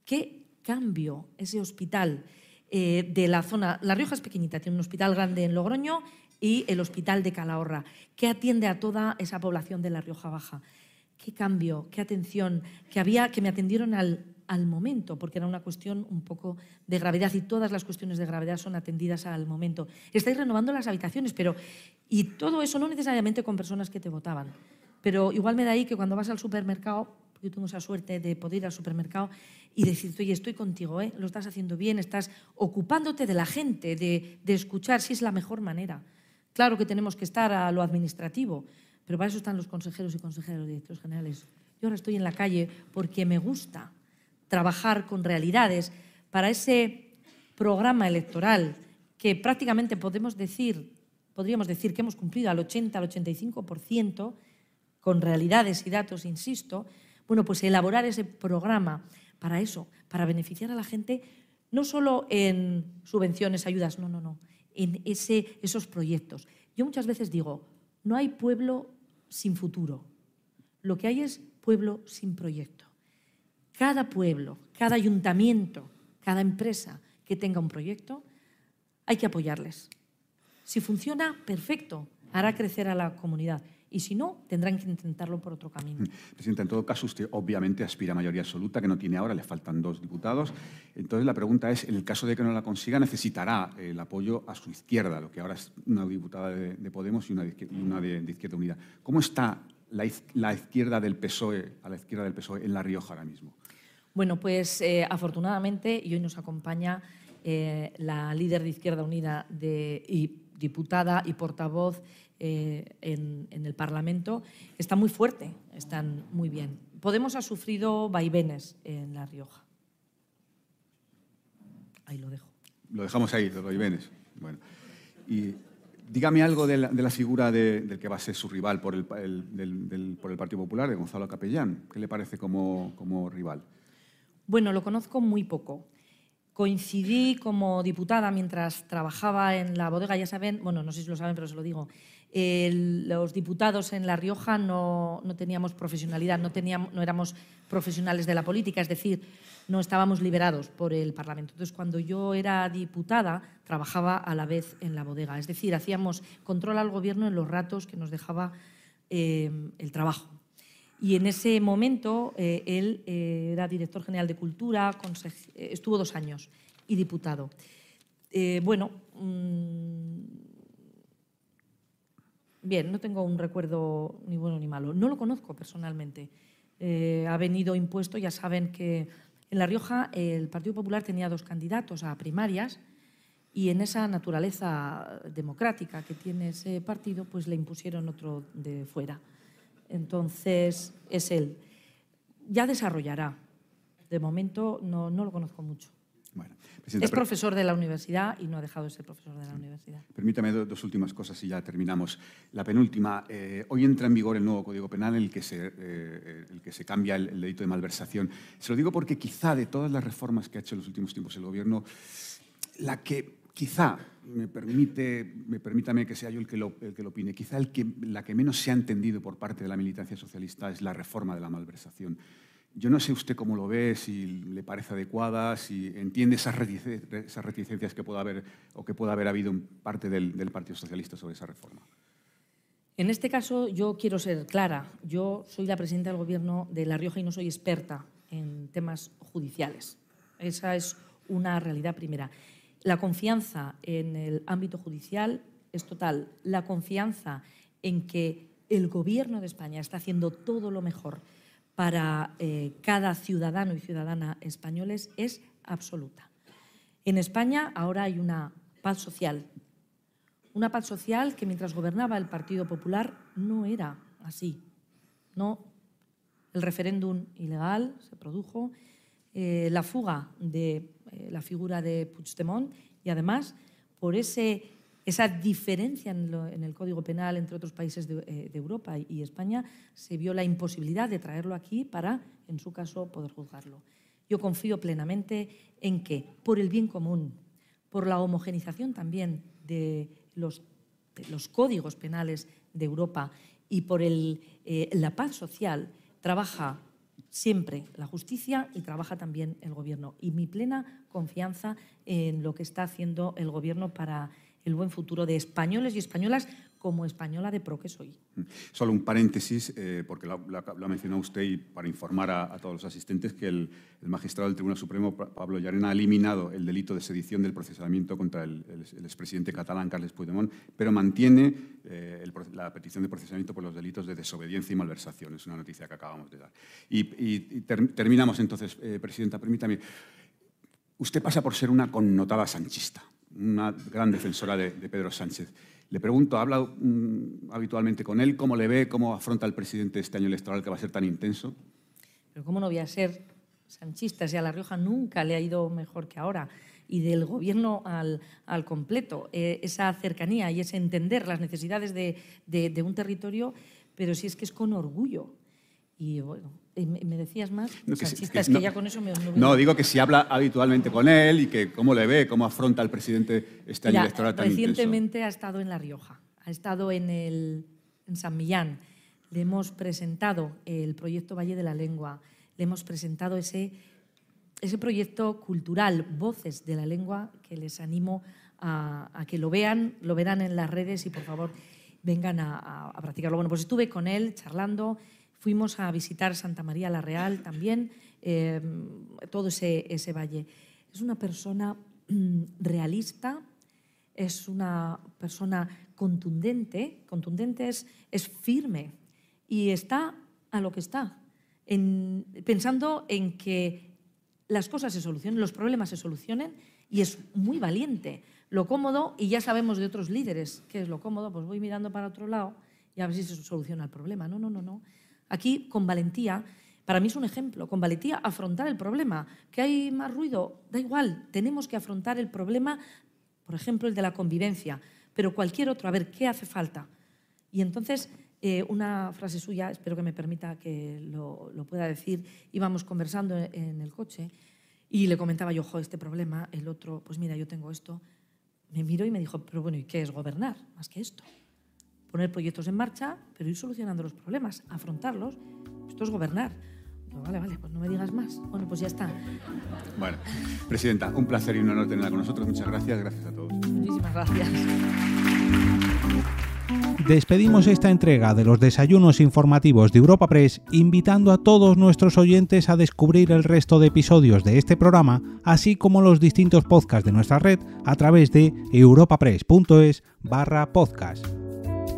¿qué cambio ese hospital eh, de la zona. La Rioja es pequeñita, tiene un hospital grande en Logroño y el hospital de Calahorra, que atiende a toda esa población de la Rioja Baja. Qué cambio, qué atención, que había, que me atendieron al, momento, porque era una cuestión un poco de gravedad y todas las cuestiones de gravedad son atendidas al momento. Estáis renovando las habitaciones, pero y todo eso no necesariamente con personas que te votaban, pero igual me da ahí que cuando vas al supermercado yo tengo esa suerte de poder ir al supermercado y decirte, oye, estoy contigo, ¿eh? lo estás haciendo bien, estás ocupándote de la gente, de, de escuchar si es la mejor manera. Claro que tenemos que estar a lo administrativo, pero para eso están los consejeros y consejeros, directores generales. Yo ahora estoy en la calle porque me gusta trabajar con realidades para ese programa electoral que prácticamente podemos decir, podríamos decir que hemos cumplido al 80, al 85%, con realidades y datos, insisto, bueno, pues elaborar ese programa para eso, para beneficiar a la gente, no solo en subvenciones, ayudas, no, no, no, en ese, esos proyectos. Yo muchas veces digo, no hay pueblo sin futuro, lo que hay es pueblo sin proyecto. Cada pueblo, cada ayuntamiento, cada empresa que tenga un proyecto, hay que apoyarles. Si funciona, perfecto, hará crecer a la comunidad. Y si no, tendrán que intentarlo por otro camino. Mm. Presidenta, en todo caso, usted obviamente aspira a mayoría absoluta, que no tiene ahora, le faltan dos diputados. Entonces, la pregunta es, en el caso de que no la consiga, necesitará el apoyo a su izquierda, lo que ahora es una diputada de, Podemos y una, de, Izquierda Unida. ¿Cómo está la, izquierda del PSOE, a la izquierda del PSOE en La Rioja ahora mismo? Bueno, pues eh, afortunadamente, y hoy nos acompaña eh, la líder de Izquierda Unida de, y diputada y portavoz eh, en, el Parlamento, está muy fuerte, están muy bien. Podemos ha sufrido vaivenes en La Rioja. Ahí lo dejo. Lo dejamos ahí, los vaivenes. Bueno. Y dígame algo de la, figura del que va a ser su rival por el, por el Partido Popular, de Gonzalo Capellán. ¿Qué le parece como, como rival? Bueno, lo conozco muy poco. Coincidí como diputada mientras trabajaba en la bodega, ya saben, bueno, no sé si lo saben, pero se lo digo, los diputados en La Rioja no, teníamos profesionalidad, no, teníamos, no éramos profesionales de la política, es decir, no estábamos liberados por el Parlamento. Entonces, cuando yo era diputada, trabajaba a la vez en la bodega, es decir, hacíamos control al gobierno en los ratos que nos dejaba eh, el trabajo. Y en ese momento eh, él eh, era director general de Cultura, estuvo dos años y diputado. bueno, mm, bien, no tengo un recuerdo ni bueno ni malo. No lo conozco personalmente. ha venido impuesto, ya saben que en La Rioja el Partido Popular tenía dos candidatos a primarias y en esa naturaleza democrática que tiene ese partido, pues le impusieron otro de fuera. Entonces, es él. Ya desarrollará. De momento no, lo conozco mucho. Es profesor de la universidad y no ha dejado de ser profesor de la universidad. Permítame dos, últimas cosas y ya terminamos. La penúltima, eh, hoy entra en vigor el nuevo Código Penal en el que se, eh, el que se cambia el, delito de malversación. Se lo digo porque quizá de todas las reformas que ha hecho en los últimos tiempos el Gobierno, la que quizá, me, permite, me permítame que sea yo el que lo, el que lo opine, quizá el que, la que menos se ha entendido por parte de la militancia socialista es la reforma de la malversación. Yo no sé usted cómo lo ve, si le parece adecuada, si entiende esas reticencias que pueda haber o que pueda haber habido en parte del, del Partido Socialista sobre esa reforma. En este caso yo quiero ser clara. Yo soy la presidenta del Gobierno de La Rioja y no soy experta en temas judiciales. Esa es una realidad primera. La confianza en el ámbito judicial es total. La confianza en que el Gobierno de España está haciendo todo lo mejor para eh, cada ciudadano y ciudadana españoles es absoluta. En España ahora hay una paz social, una paz social que mientras gobernaba el Partido Popular no era así. No, el referéndum ilegal se produjo, eh, la fuga de eh, la figura de Puigdemont y además por ese, esa diferencia en, el Código Penal entre otros países de, eh, de, Europa y España, se vio la imposibilidad de traerlo aquí para, en su caso, poder juzgarlo. Yo confío plenamente en que, por el bien común, por la homogenización también de los, códigos penales de Europa y por eh, la paz social, trabaja siempre la justicia y trabaja también el Gobierno. Y mi plena confianza en lo que está haciendo el Gobierno para el buen futuro de españoles y españolas como española de pro que soy. Solo un paréntesis, eh, porque lo, ha mencionado usted y para informar a, todos los asistentes que el, magistrado del Tribunal Supremo, Pablo Llarena, ha eliminado el delito de sedición del procesamiento contra el, expresidente catalán Carles Puigdemont, pero mantiene eh, la petición de procesamiento por los delitos de desobediencia y malversación. Es una noticia que acabamos de dar. Y, terminamos entonces, eh, Presidenta, permítame. Usted pasa por ser una connotada sanchista, una gran defensora de Pedro Sánchez. Le pregunto, ¿ha hablado mm, habitualmente con él? ¿Cómo le ve? ¿Cómo afronta el presidente este año electoral que va a ser tan intenso? Pero ¿cómo no voy a ser sanchista? Si a La Rioja nunca le ha ido mejor que ahora. Y del gobierno al, completo. Eh, esa cercanía y ese entender las necesidades de, un territorio, pero si es que es con orgullo. Y bueno, ¿me decías más? No, que, si es que- que no, ya con eso me... no, digo que si habla habitualmente con él y que cómo le ve, cómo afronta el presidente este año electoral tan intenso. recientemente ha estado en La Rioja, ha estado en, el, en San Millán. Le hemos presentado el proyecto Valle de la Lengua, le hemos presentado ese, ese proyecto cultural, Voces de la Lengua, que les animo a, a que lo vean, lo verán en las redes y por favor vengan a, a- a practicarlo. Bueno, pues estuve con él charlando, fuimos a visitar Santa María la Real también, eh, todo ese, valle. Es una persona mm, realista, es una persona contundente, contundente es, firme y está a lo que está, en- pensando en que las cosas se solucionen, los problemas se solucionen y es muy valiente. Lo cómodo, y ya sabemos de otros líderes qué es lo cómodo, pues voy mirando para otro lado y a ver si se soluciona el problema. No, no, no, no. Aquí, con valentía, para mí es un ejemplo, con valentía afrontar el problema. ¿Que hay más ruido? Da igual, tenemos que afrontar el problema, por ejemplo, el de la convivencia, pero cualquier otro, a ver, ¿qué hace falta? Y entonces, eh, una frase suya, espero que me permita que lo, lo pueda decir, íbamos conversando en, el coche y le comentaba yo, jo, este problema, el otro, pues mira, yo tengo esto. Me miró y me dijo, pero bueno, ¿y qué es gobernar? Más que esto. Poner proyectos en marcha, pero ir solucionando los problemas, afrontarlos. Esto es gobernar. Vale, vale, pues no me digas más. Bueno, pues ya está. Bueno, Presidenta, un placer y un honor tenerla con nosotros. Muchas gracias, gracias a todos. Muchísimas gracias. Despedimos esta entrega de los desayunos informativos de Europa Press invitando a todos nuestros oyentes a descubrir el resto de episodios de este programa, así como los distintos podcasts de nuestra red a través de europapress.es barra podcast.